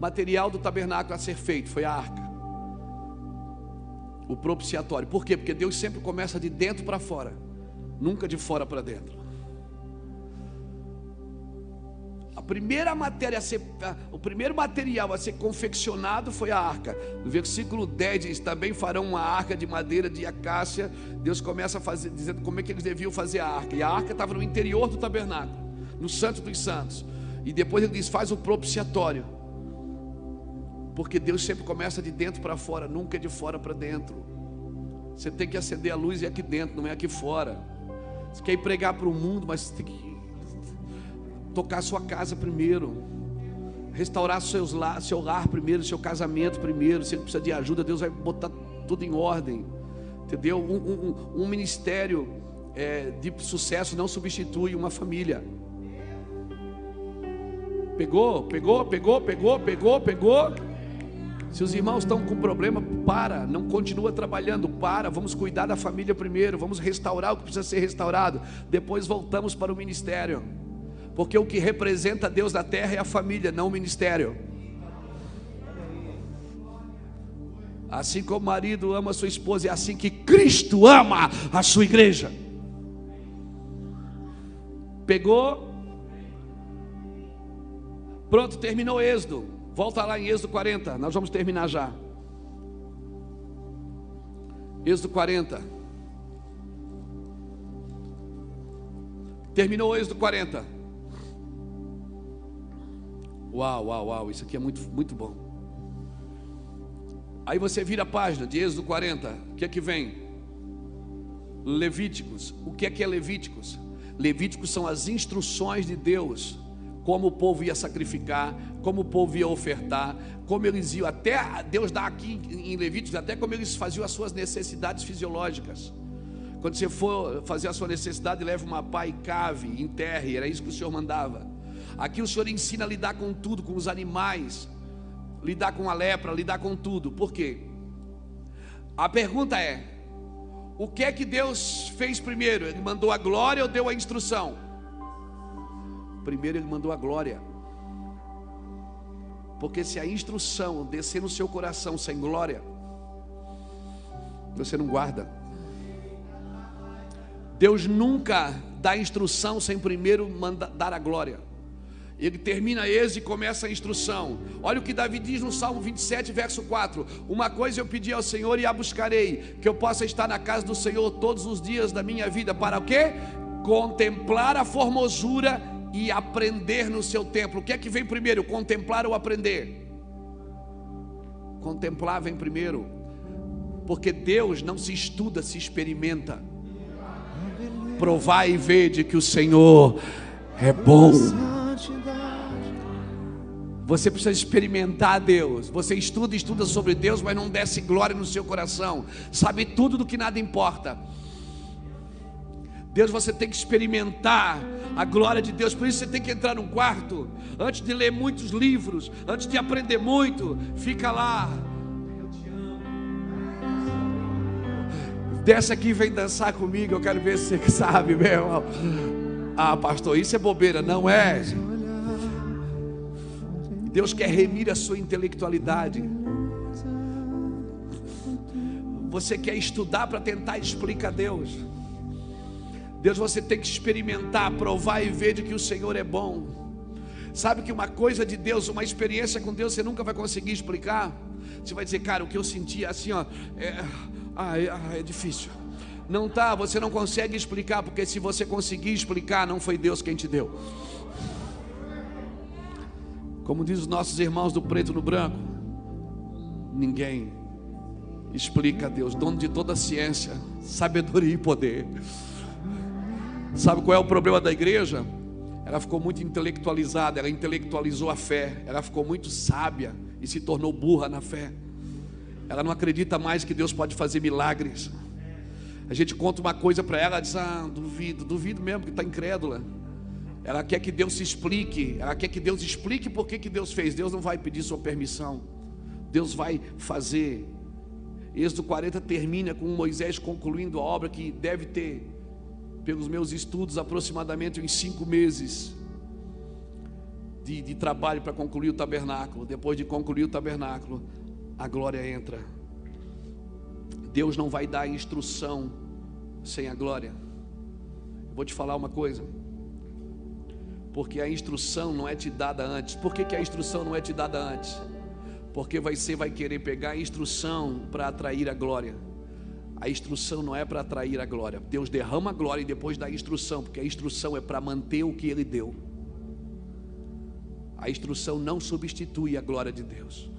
material do tabernáculo a ser feito? Foi a arca o propiciatório. Por quê? Porque Deus sempre começa de dentro para fora, nunca de fora para dentro. A primeira matéria a ser, o primeiro material a ser confeccionado foi a arca. No versículo 10 diz: também farão uma arca de madeira de acácia. Deus começa a fazer, dizendo como é que eles deviam fazer a arca. E a arca estava no interior do tabernáculo, no Santo dos Santos. E depois ele diz: faz o propiciatório. Porque Deus sempre começa de dentro para fora, nunca de fora para dentro. Você tem que acender a luz e aqui dentro, não é aqui fora. Você quer ir pregar para o mundo, mas tem que tocar sua casa primeiro. Restaurar seus lar, seu lar primeiro, seu casamento primeiro. Se precisa de ajuda, Deus vai botar tudo em ordem. Entendeu? Um, um, um ministério é, de sucesso não substitui uma família. Pegou, pegou, pegou, pegou, pegou, pegou. Se os irmãos estão com problema, para, não continua trabalhando, para, vamos cuidar da família primeiro, vamos restaurar o que precisa ser restaurado, depois voltamos para o ministério. Porque o que representa Deus na terra é a família, não o ministério. Assim como o marido ama sua esposa, é assim que Cristo ama a sua igreja. Pegou? Pronto, terminou o êxodo. Volta lá em Êxodo 40, nós vamos terminar já. Êxodo 40. Terminou o Êxodo 40. Uau, uau, uau, isso aqui é muito, muito bom. Aí você vira a página de Êxodo 40. O que é que vem? Levíticos. O que é que é Levíticos? Levíticos são as instruções de Deus como o povo ia sacrificar, como o povo ia ofertar, como eles iam, até Deus dá aqui em Levíticos, até como eles faziam as suas necessidades fisiológicas. Quando você for fazer a sua necessidade, leve uma pá e cave, enterre, era isso que o Senhor mandava. Aqui o Senhor ensina a lidar com tudo, com os animais, lidar com a lepra, lidar com tudo. Por quê? A pergunta é: o que é que Deus fez primeiro? Ele mandou a glória ou deu a instrução? Primeiro ele mandou a glória. Porque se a instrução descer no seu coração sem glória, você não guarda. Deus nunca dá instrução sem primeiro mandar, dar a glória. Ele termina esse e começa a instrução. Olha o que Davi diz no Salmo 27, verso 4: Uma coisa eu pedi ao Senhor e a buscarei, que eu possa estar na casa do Senhor todos os dias da minha vida. Para o quê? Contemplar a formosura e aprender no seu templo. O que é que vem primeiro? Contemplar ou aprender? Contemplar vem primeiro, porque Deus não se estuda, se experimenta. Provai e vede que o Senhor é bom. Você precisa experimentar Deus. Você estuda, estuda sobre Deus, mas não desce glória no seu coração. Sabe tudo do que nada importa. Deus, você tem que experimentar a glória de Deus. Por isso você tem que entrar num quarto, antes de ler muitos livros, antes de aprender muito, fica lá. Desce aqui e vem dançar comigo. Eu quero ver se você [laughs] sabe, meu irmão. Ah, pastor, isso é bobeira. Não é. Deus quer remir a sua intelectualidade. Você quer estudar para tentar explicar Deus. Deus, você tem que experimentar, provar e ver de que o Senhor é bom. Sabe que uma coisa de Deus, uma experiência com Deus, você nunca vai conseguir explicar. Você vai dizer, cara, o que eu senti assim, ó, é, ah, é, ah, é difícil. Não tá, você não consegue explicar, porque se você conseguir explicar, não foi Deus quem te deu. Como diz os nossos irmãos do preto no branco, ninguém explica a Deus, dono de toda a ciência, sabedoria e poder. Sabe qual é o problema da igreja? Ela ficou muito intelectualizada, ela intelectualizou a fé, ela ficou muito sábia e se tornou burra na fé. Ela não acredita mais que Deus pode fazer milagres. A gente conta uma coisa para ela, ela diz: Ah, duvido, duvido mesmo que está incrédula. Ela quer que Deus se explique, ela quer que Deus explique por que, que Deus fez. Deus não vai pedir sua permissão, Deus vai fazer. Êxodo 40 termina com Moisés concluindo a obra que deve ter, pelos meus estudos, aproximadamente em cinco meses de, de trabalho para concluir o tabernáculo. Depois de concluir o tabernáculo, a glória entra. Deus não vai dar instrução sem a glória. Vou te falar uma coisa porque a instrução não é te dada antes. Por que, que a instrução não é te dada antes? Porque você vai querer pegar a instrução para atrair a glória. A instrução não é para atrair a glória. Deus derrama a glória e depois dá a instrução, porque a instrução é para manter o que Ele deu. A instrução não substitui a glória de Deus.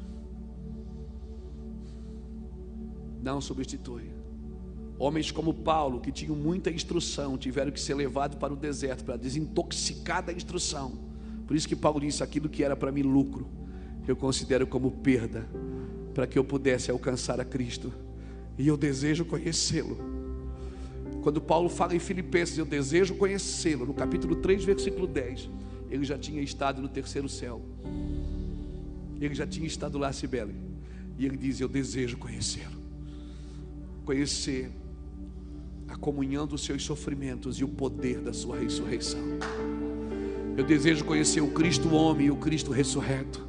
Não substitui. Homens como Paulo, que tinham muita instrução, tiveram que ser levados para o deserto para desintoxicar da instrução. Por isso que Paulo disse: aquilo que era para mim lucro, eu considero como perda, para que eu pudesse alcançar a Cristo. E eu desejo conhecê-lo. Quando Paulo fala em Filipenses, eu desejo conhecê-lo, no capítulo 3, versículo 10, ele já tinha estado no terceiro céu. Ele já tinha estado lá, Sibele. E ele diz: Eu desejo conhecê-lo. Conhecer a comunhão dos seus sofrimentos e o poder da sua ressurreição. Eu desejo conhecer o Cristo homem e o Cristo ressurreto.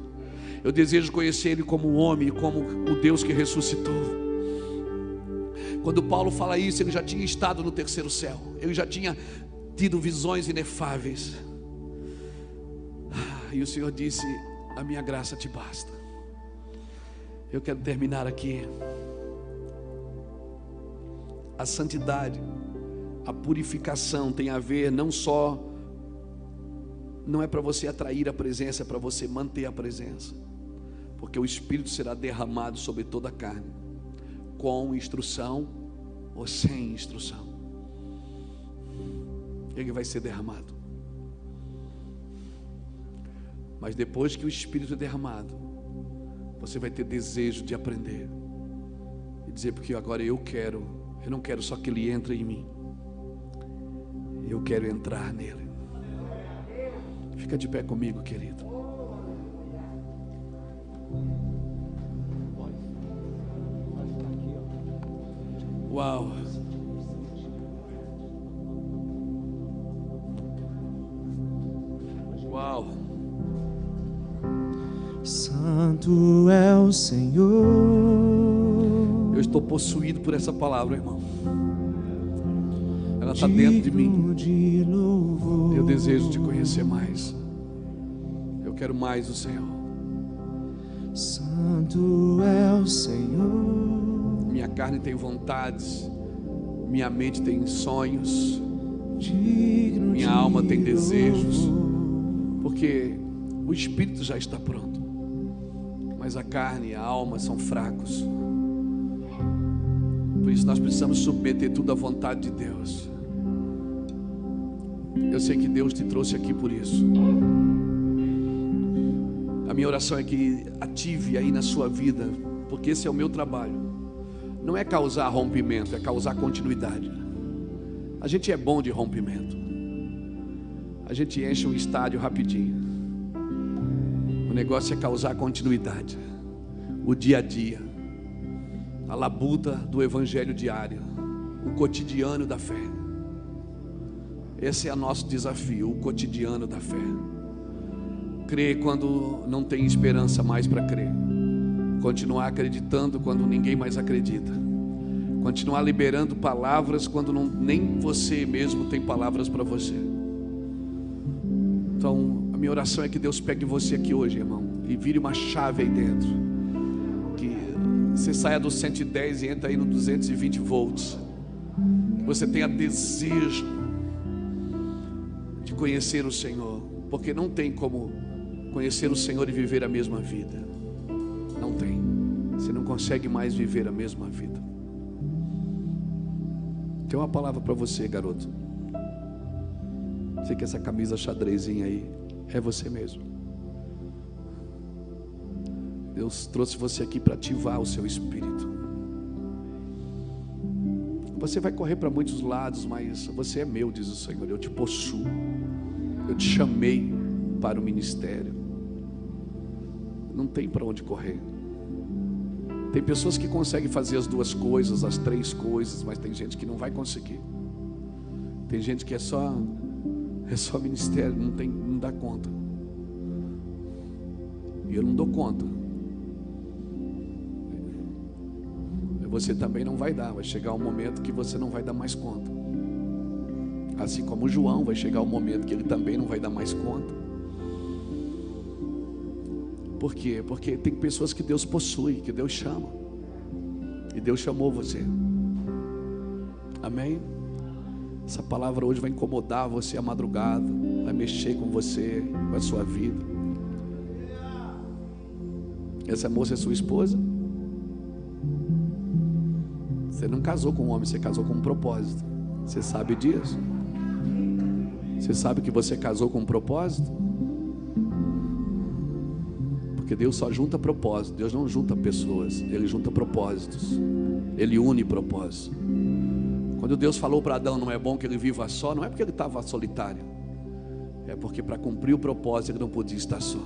Eu desejo conhecer Ele como homem e como o Deus que ressuscitou. Quando Paulo fala isso, ele já tinha estado no terceiro céu, ele já tinha tido visões inefáveis. Ah, e o Senhor disse: A minha graça te basta. Eu quero terminar aqui a santidade, a purificação tem a ver não só não é para você atrair a presença, é para você manter a presença. Porque o Espírito será derramado sobre toda a carne, com instrução ou sem instrução. Ele vai ser derramado. Mas depois que o Espírito é derramado, você vai ter desejo de aprender. E dizer, porque agora eu quero eu não quero só que Ele entre em mim. Eu quero entrar nele. Fica de pé comigo, querido. Uau. Uau. Santo é o Senhor estou possuído por essa palavra, irmão. Ela está dentro de mim. Eu desejo te conhecer mais. Eu quero mais o Senhor. Santo é o Senhor. Minha carne tem vontades, minha mente tem sonhos, minha alma tem desejos, porque o espírito já está pronto, mas a carne e a alma são fracos. Por isso nós precisamos submeter tudo à vontade de Deus. Eu sei que Deus te trouxe aqui por isso. A minha oração é que ative aí na sua vida, porque esse é o meu trabalho. Não é causar rompimento, é causar continuidade. A gente é bom de rompimento. A gente enche um estádio rapidinho. O negócio é causar continuidade. O dia a dia a labuta do evangelho diário. o cotidiano da fé. Esse é o nosso desafio, o cotidiano da fé. Crer quando não tem esperança mais para crer. Continuar acreditando quando ninguém mais acredita. Continuar liberando palavras quando não, nem você mesmo tem palavras para você. Então, a minha oração é que Deus pegue você aqui hoje, irmão, e vire uma chave aí dentro. Você saia do 110 e entra aí no 220 volts. Você tenha desejo de conhecer o Senhor, porque não tem como conhecer o Senhor e viver a mesma vida. Não tem. Você não consegue mais viver a mesma vida. Tem uma palavra para você, garoto. Sei que essa camisa xadrezinha aí é você mesmo. Deus trouxe você aqui para ativar o seu espírito. Você vai correr para muitos lados, mas você é meu, diz o Senhor. Eu te possuo. Eu te chamei para o ministério. Não tem para onde correr. Tem pessoas que conseguem fazer as duas coisas, as três coisas, mas tem gente que não vai conseguir. Tem gente que é só é só ministério, não tem, não dá conta. E eu não dou conta. Você também não vai dar, vai chegar um momento que você não vai dar mais conta. Assim como João vai chegar um momento que ele também não vai dar mais conta. Por quê? Porque tem pessoas que Deus possui, que Deus chama. E Deus chamou você. Amém? Essa palavra hoje vai incomodar você a madrugada, vai mexer com você, com a sua vida. Essa moça é sua esposa? Você não casou com um homem, você casou com um propósito. Você sabe disso? Você sabe que você casou com um propósito? Porque Deus só junta propósitos, Deus não junta pessoas, Ele junta propósitos, Ele une propósitos. Quando Deus falou para Adão, não é bom que ele viva só, não é porque ele estava solitário, é porque para cumprir o propósito ele não podia estar só.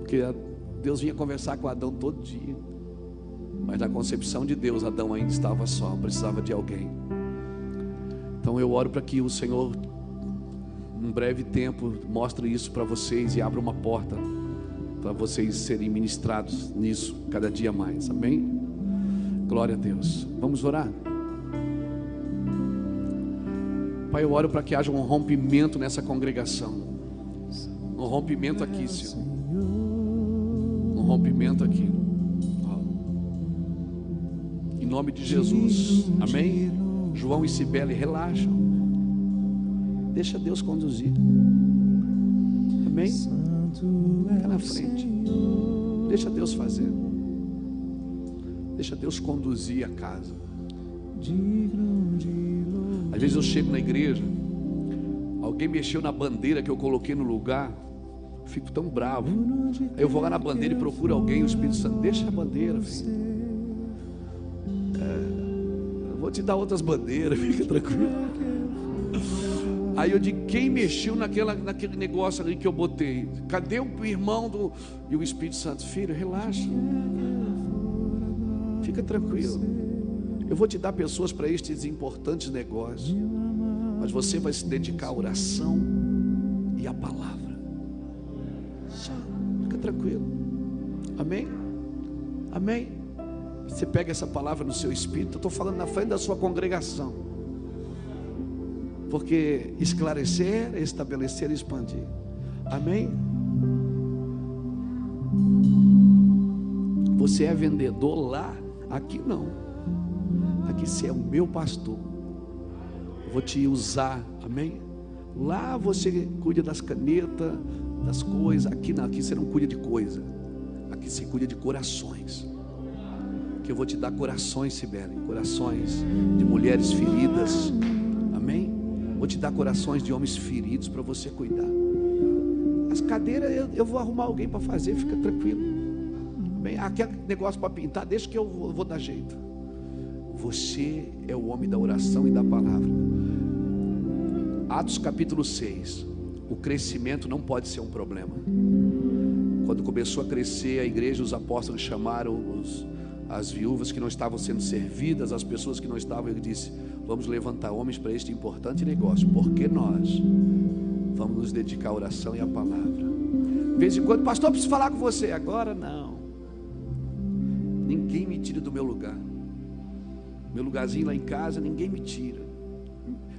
Porque Deus vinha conversar com Adão todo dia, mas na concepção de Deus, Adão ainda estava só, precisava de alguém. Então eu oro para que o Senhor um breve tempo mostre isso para vocês e abra uma porta para vocês serem ministrados nisso cada dia mais. Amém? Glória a Deus. Vamos orar. Pai, eu oro para que haja um rompimento nessa congregação. Um rompimento aqui, Senhor. Um rompimento aqui. Nome de Jesus. Amém? João e Cibele, relaxam. Deixa Deus conduzir. Amém? Fica na frente. Deixa Deus fazer. Deixa Deus conduzir a casa. Às vezes eu chego na igreja, alguém mexeu na bandeira que eu coloquei no lugar, fico tão bravo. Aí eu vou lá na bandeira e procuro alguém, o Espírito Santo, deixa a bandeira, filho. Te dar outras bandeiras, [laughs] fica tranquilo. Aí eu digo, quem mexeu naquela, naquele negócio ali que eu botei? Cadê o irmão do. E o Espírito Santo, filho, relaxa. Fica tranquilo. Eu vou te dar pessoas para estes importantes negócios. Mas você vai se dedicar à oração e à palavra. Só. Fica tranquilo. Amém? Amém? Você pega essa palavra no seu espírito. Eu estou falando na frente da sua congregação. Porque esclarecer, estabelecer e expandir. Amém? Você é vendedor lá, aqui não. Aqui você é o meu pastor. Eu vou te usar, amém? Lá você cuida das canetas, das coisas. Aqui não, aqui você não cuida de coisa. Aqui você cuida de corações. Que eu vou te dar corações, Sibeli, corações de mulheres feridas Vou te dar corações de homens feridos para você cuidar. As cadeiras eu, eu vou arrumar alguém para fazer, fica tranquilo. Bem, aquele negócio para pintar, deixa que eu vou, vou dar jeito. Você é o homem da oração e da palavra. Atos capítulo 6. O crescimento não pode ser um problema. Quando começou a crescer a igreja, os apóstolos chamaram os, as viúvas que não estavam sendo servidas, as pessoas que não estavam, ele disse: Vamos levantar homens para este importante negócio, porque nós vamos nos dedicar à oração e à palavra. De vez em quando, pastor, preciso falar com você. Agora não. Ninguém me tira do meu lugar. Meu lugarzinho lá em casa, ninguém me tira.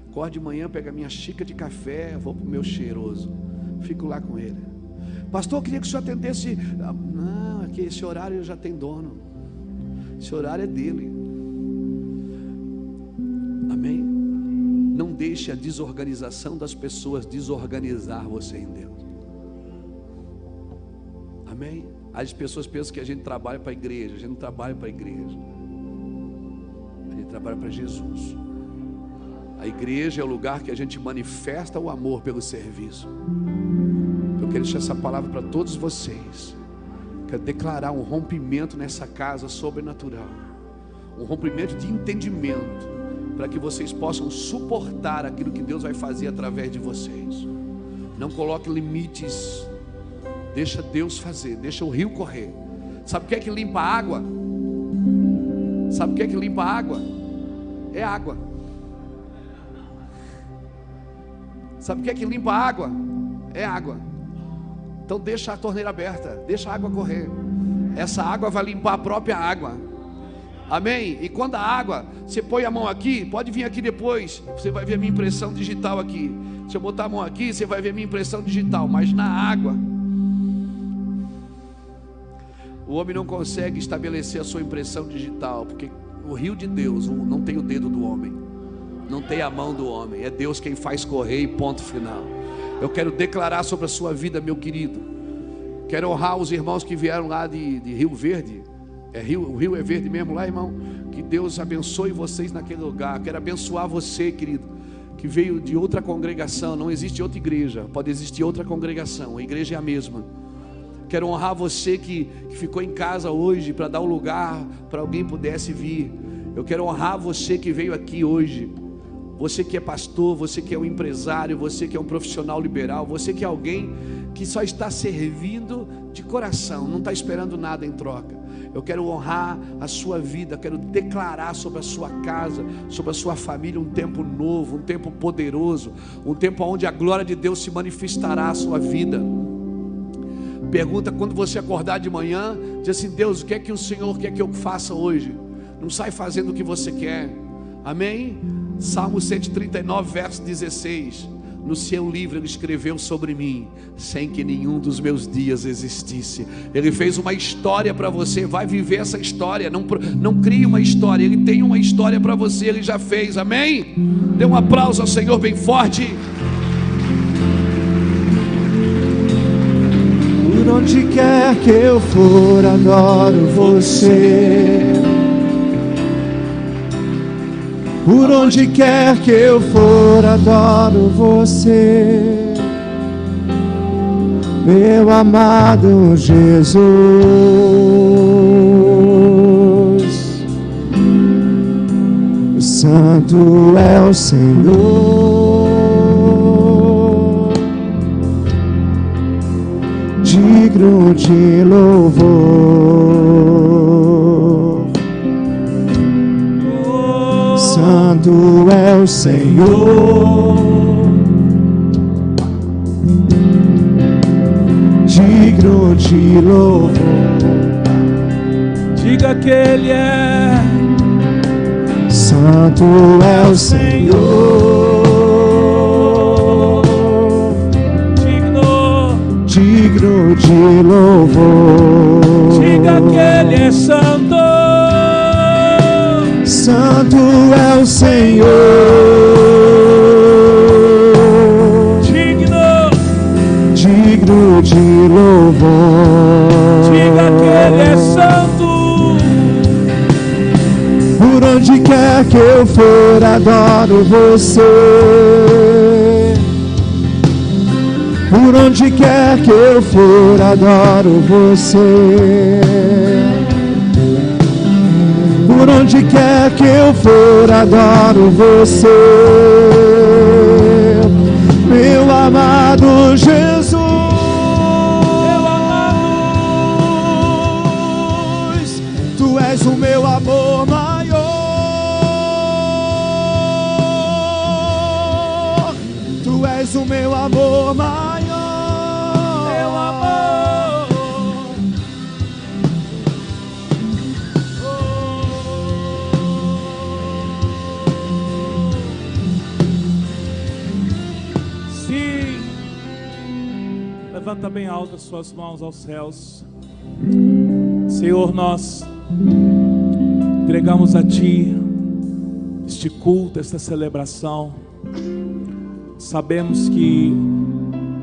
Acordo de manhã, pego a minha xícara de café, vou para o meu cheiroso. Fico lá com ele. Pastor, eu queria que o senhor atendesse. Ah, não, aqui esse horário já tem dono. Esse horário é dele. Amém? Não deixe a desorganização das pessoas desorganizar você em Deus. Amém? As pessoas pensam que a gente trabalha para a igreja, a gente não trabalha para a igreja. A gente trabalha para Jesus. A igreja é o lugar que a gente manifesta o amor pelo serviço. Eu quero deixar essa palavra para todos vocês. Quero declarar um rompimento nessa casa sobrenatural. Um rompimento de entendimento. Para que vocês possam suportar aquilo que Deus vai fazer através de vocês. Não coloque limites. Deixa Deus fazer. Deixa o rio correr. Sabe o que é que limpa a água? Sabe o que é que limpa a água? É água. Sabe o que é que limpa a água? É água. Então deixa a torneira aberta, deixa a água correr. Essa água vai limpar a própria água. Amém? E quando a água, você põe a mão aqui, pode vir aqui depois, você vai ver a minha impressão digital aqui. Se eu botar a mão aqui, você vai ver a minha impressão digital, mas na água, o homem não consegue estabelecer a sua impressão digital, porque o rio de Deus não tem o dedo do homem, não tem a mão do homem, é Deus quem faz correr e ponto final. Eu quero declarar sobre a sua vida, meu querido. Quero honrar os irmãos que vieram lá de, de Rio Verde. É Rio, o Rio é verde mesmo lá, irmão. Que Deus abençoe vocês naquele lugar. Quero abençoar você, querido, que veio de outra congregação. Não existe outra igreja, pode existir outra congregação. A igreja é a mesma. Quero honrar você que, que ficou em casa hoje para dar um lugar para alguém pudesse vir. Eu quero honrar você que veio aqui hoje você que é pastor, você que é um empresário, você que é um profissional liberal, você que é alguém que só está servindo de coração, não está esperando nada em troca. Eu quero honrar a sua vida, quero declarar sobre a sua casa, sobre a sua família um tempo novo, um tempo poderoso, um tempo onde a glória de Deus se manifestará à sua vida. Pergunta quando você acordar de manhã, diz assim: Deus, o que é que o Senhor quer que eu faça hoje? Não sai fazendo o que você quer. Amém? Salmo 139, verso 16. No seu livro ele escreveu sobre mim, sem que nenhum dos meus dias existisse. Ele fez uma história para você, vai viver essa história. Não, não crie uma história, ele tem uma história para você, ele já fez, amém? Dê um aplauso ao Senhor bem forte. Por onde quer que eu for, adoro você. Por onde quer que eu for, adoro você, meu amado Jesus. Santo é o Senhor, digno de louvor. Santo é o Senhor, digno de louvor. Diga que Ele é Santo é o Senhor, digno. digno de louvor. Diga que Ele é santo. Santo é o Senhor, digno, digno de louvor. Diga que Ele é santo. Por onde quer que eu for, adoro você. Por onde quer que eu for, adoro você. Por onde quer que eu for, adoro você, meu amado Jesus. Bem alto as suas mãos aos céus. Senhor, nós entregamos a Ti este culto, esta celebração. Sabemos que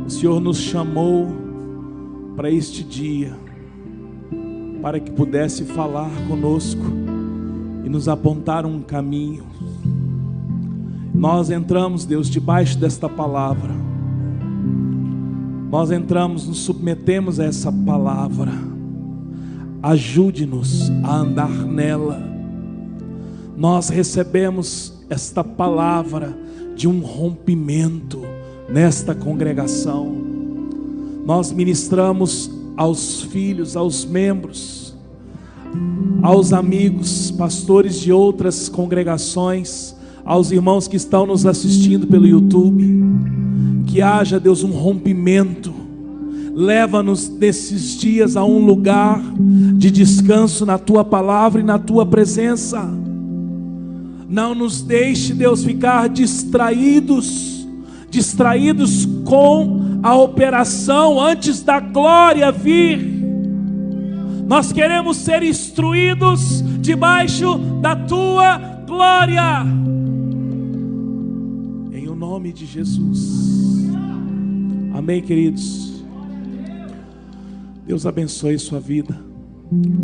o Senhor nos chamou para este dia, para que pudesse falar conosco e nos apontar um caminho. Nós entramos, Deus, debaixo desta palavra. Nós entramos, nos submetemos a essa palavra. Ajude-nos a andar nela. Nós recebemos esta palavra de um rompimento nesta congregação. Nós ministramos aos filhos, aos membros, aos amigos, pastores de outras congregações, aos irmãos que estão nos assistindo pelo YouTube, que haja, Deus, um rompimento. Leva-nos nesses dias a um lugar de descanso na tua palavra e na tua presença. Não nos deixe, Deus, ficar distraídos, distraídos com a operação antes da glória vir. Nós queremos ser instruídos debaixo da tua glória. Nome de Jesus. Amém, queridos. Deus abençoe sua vida.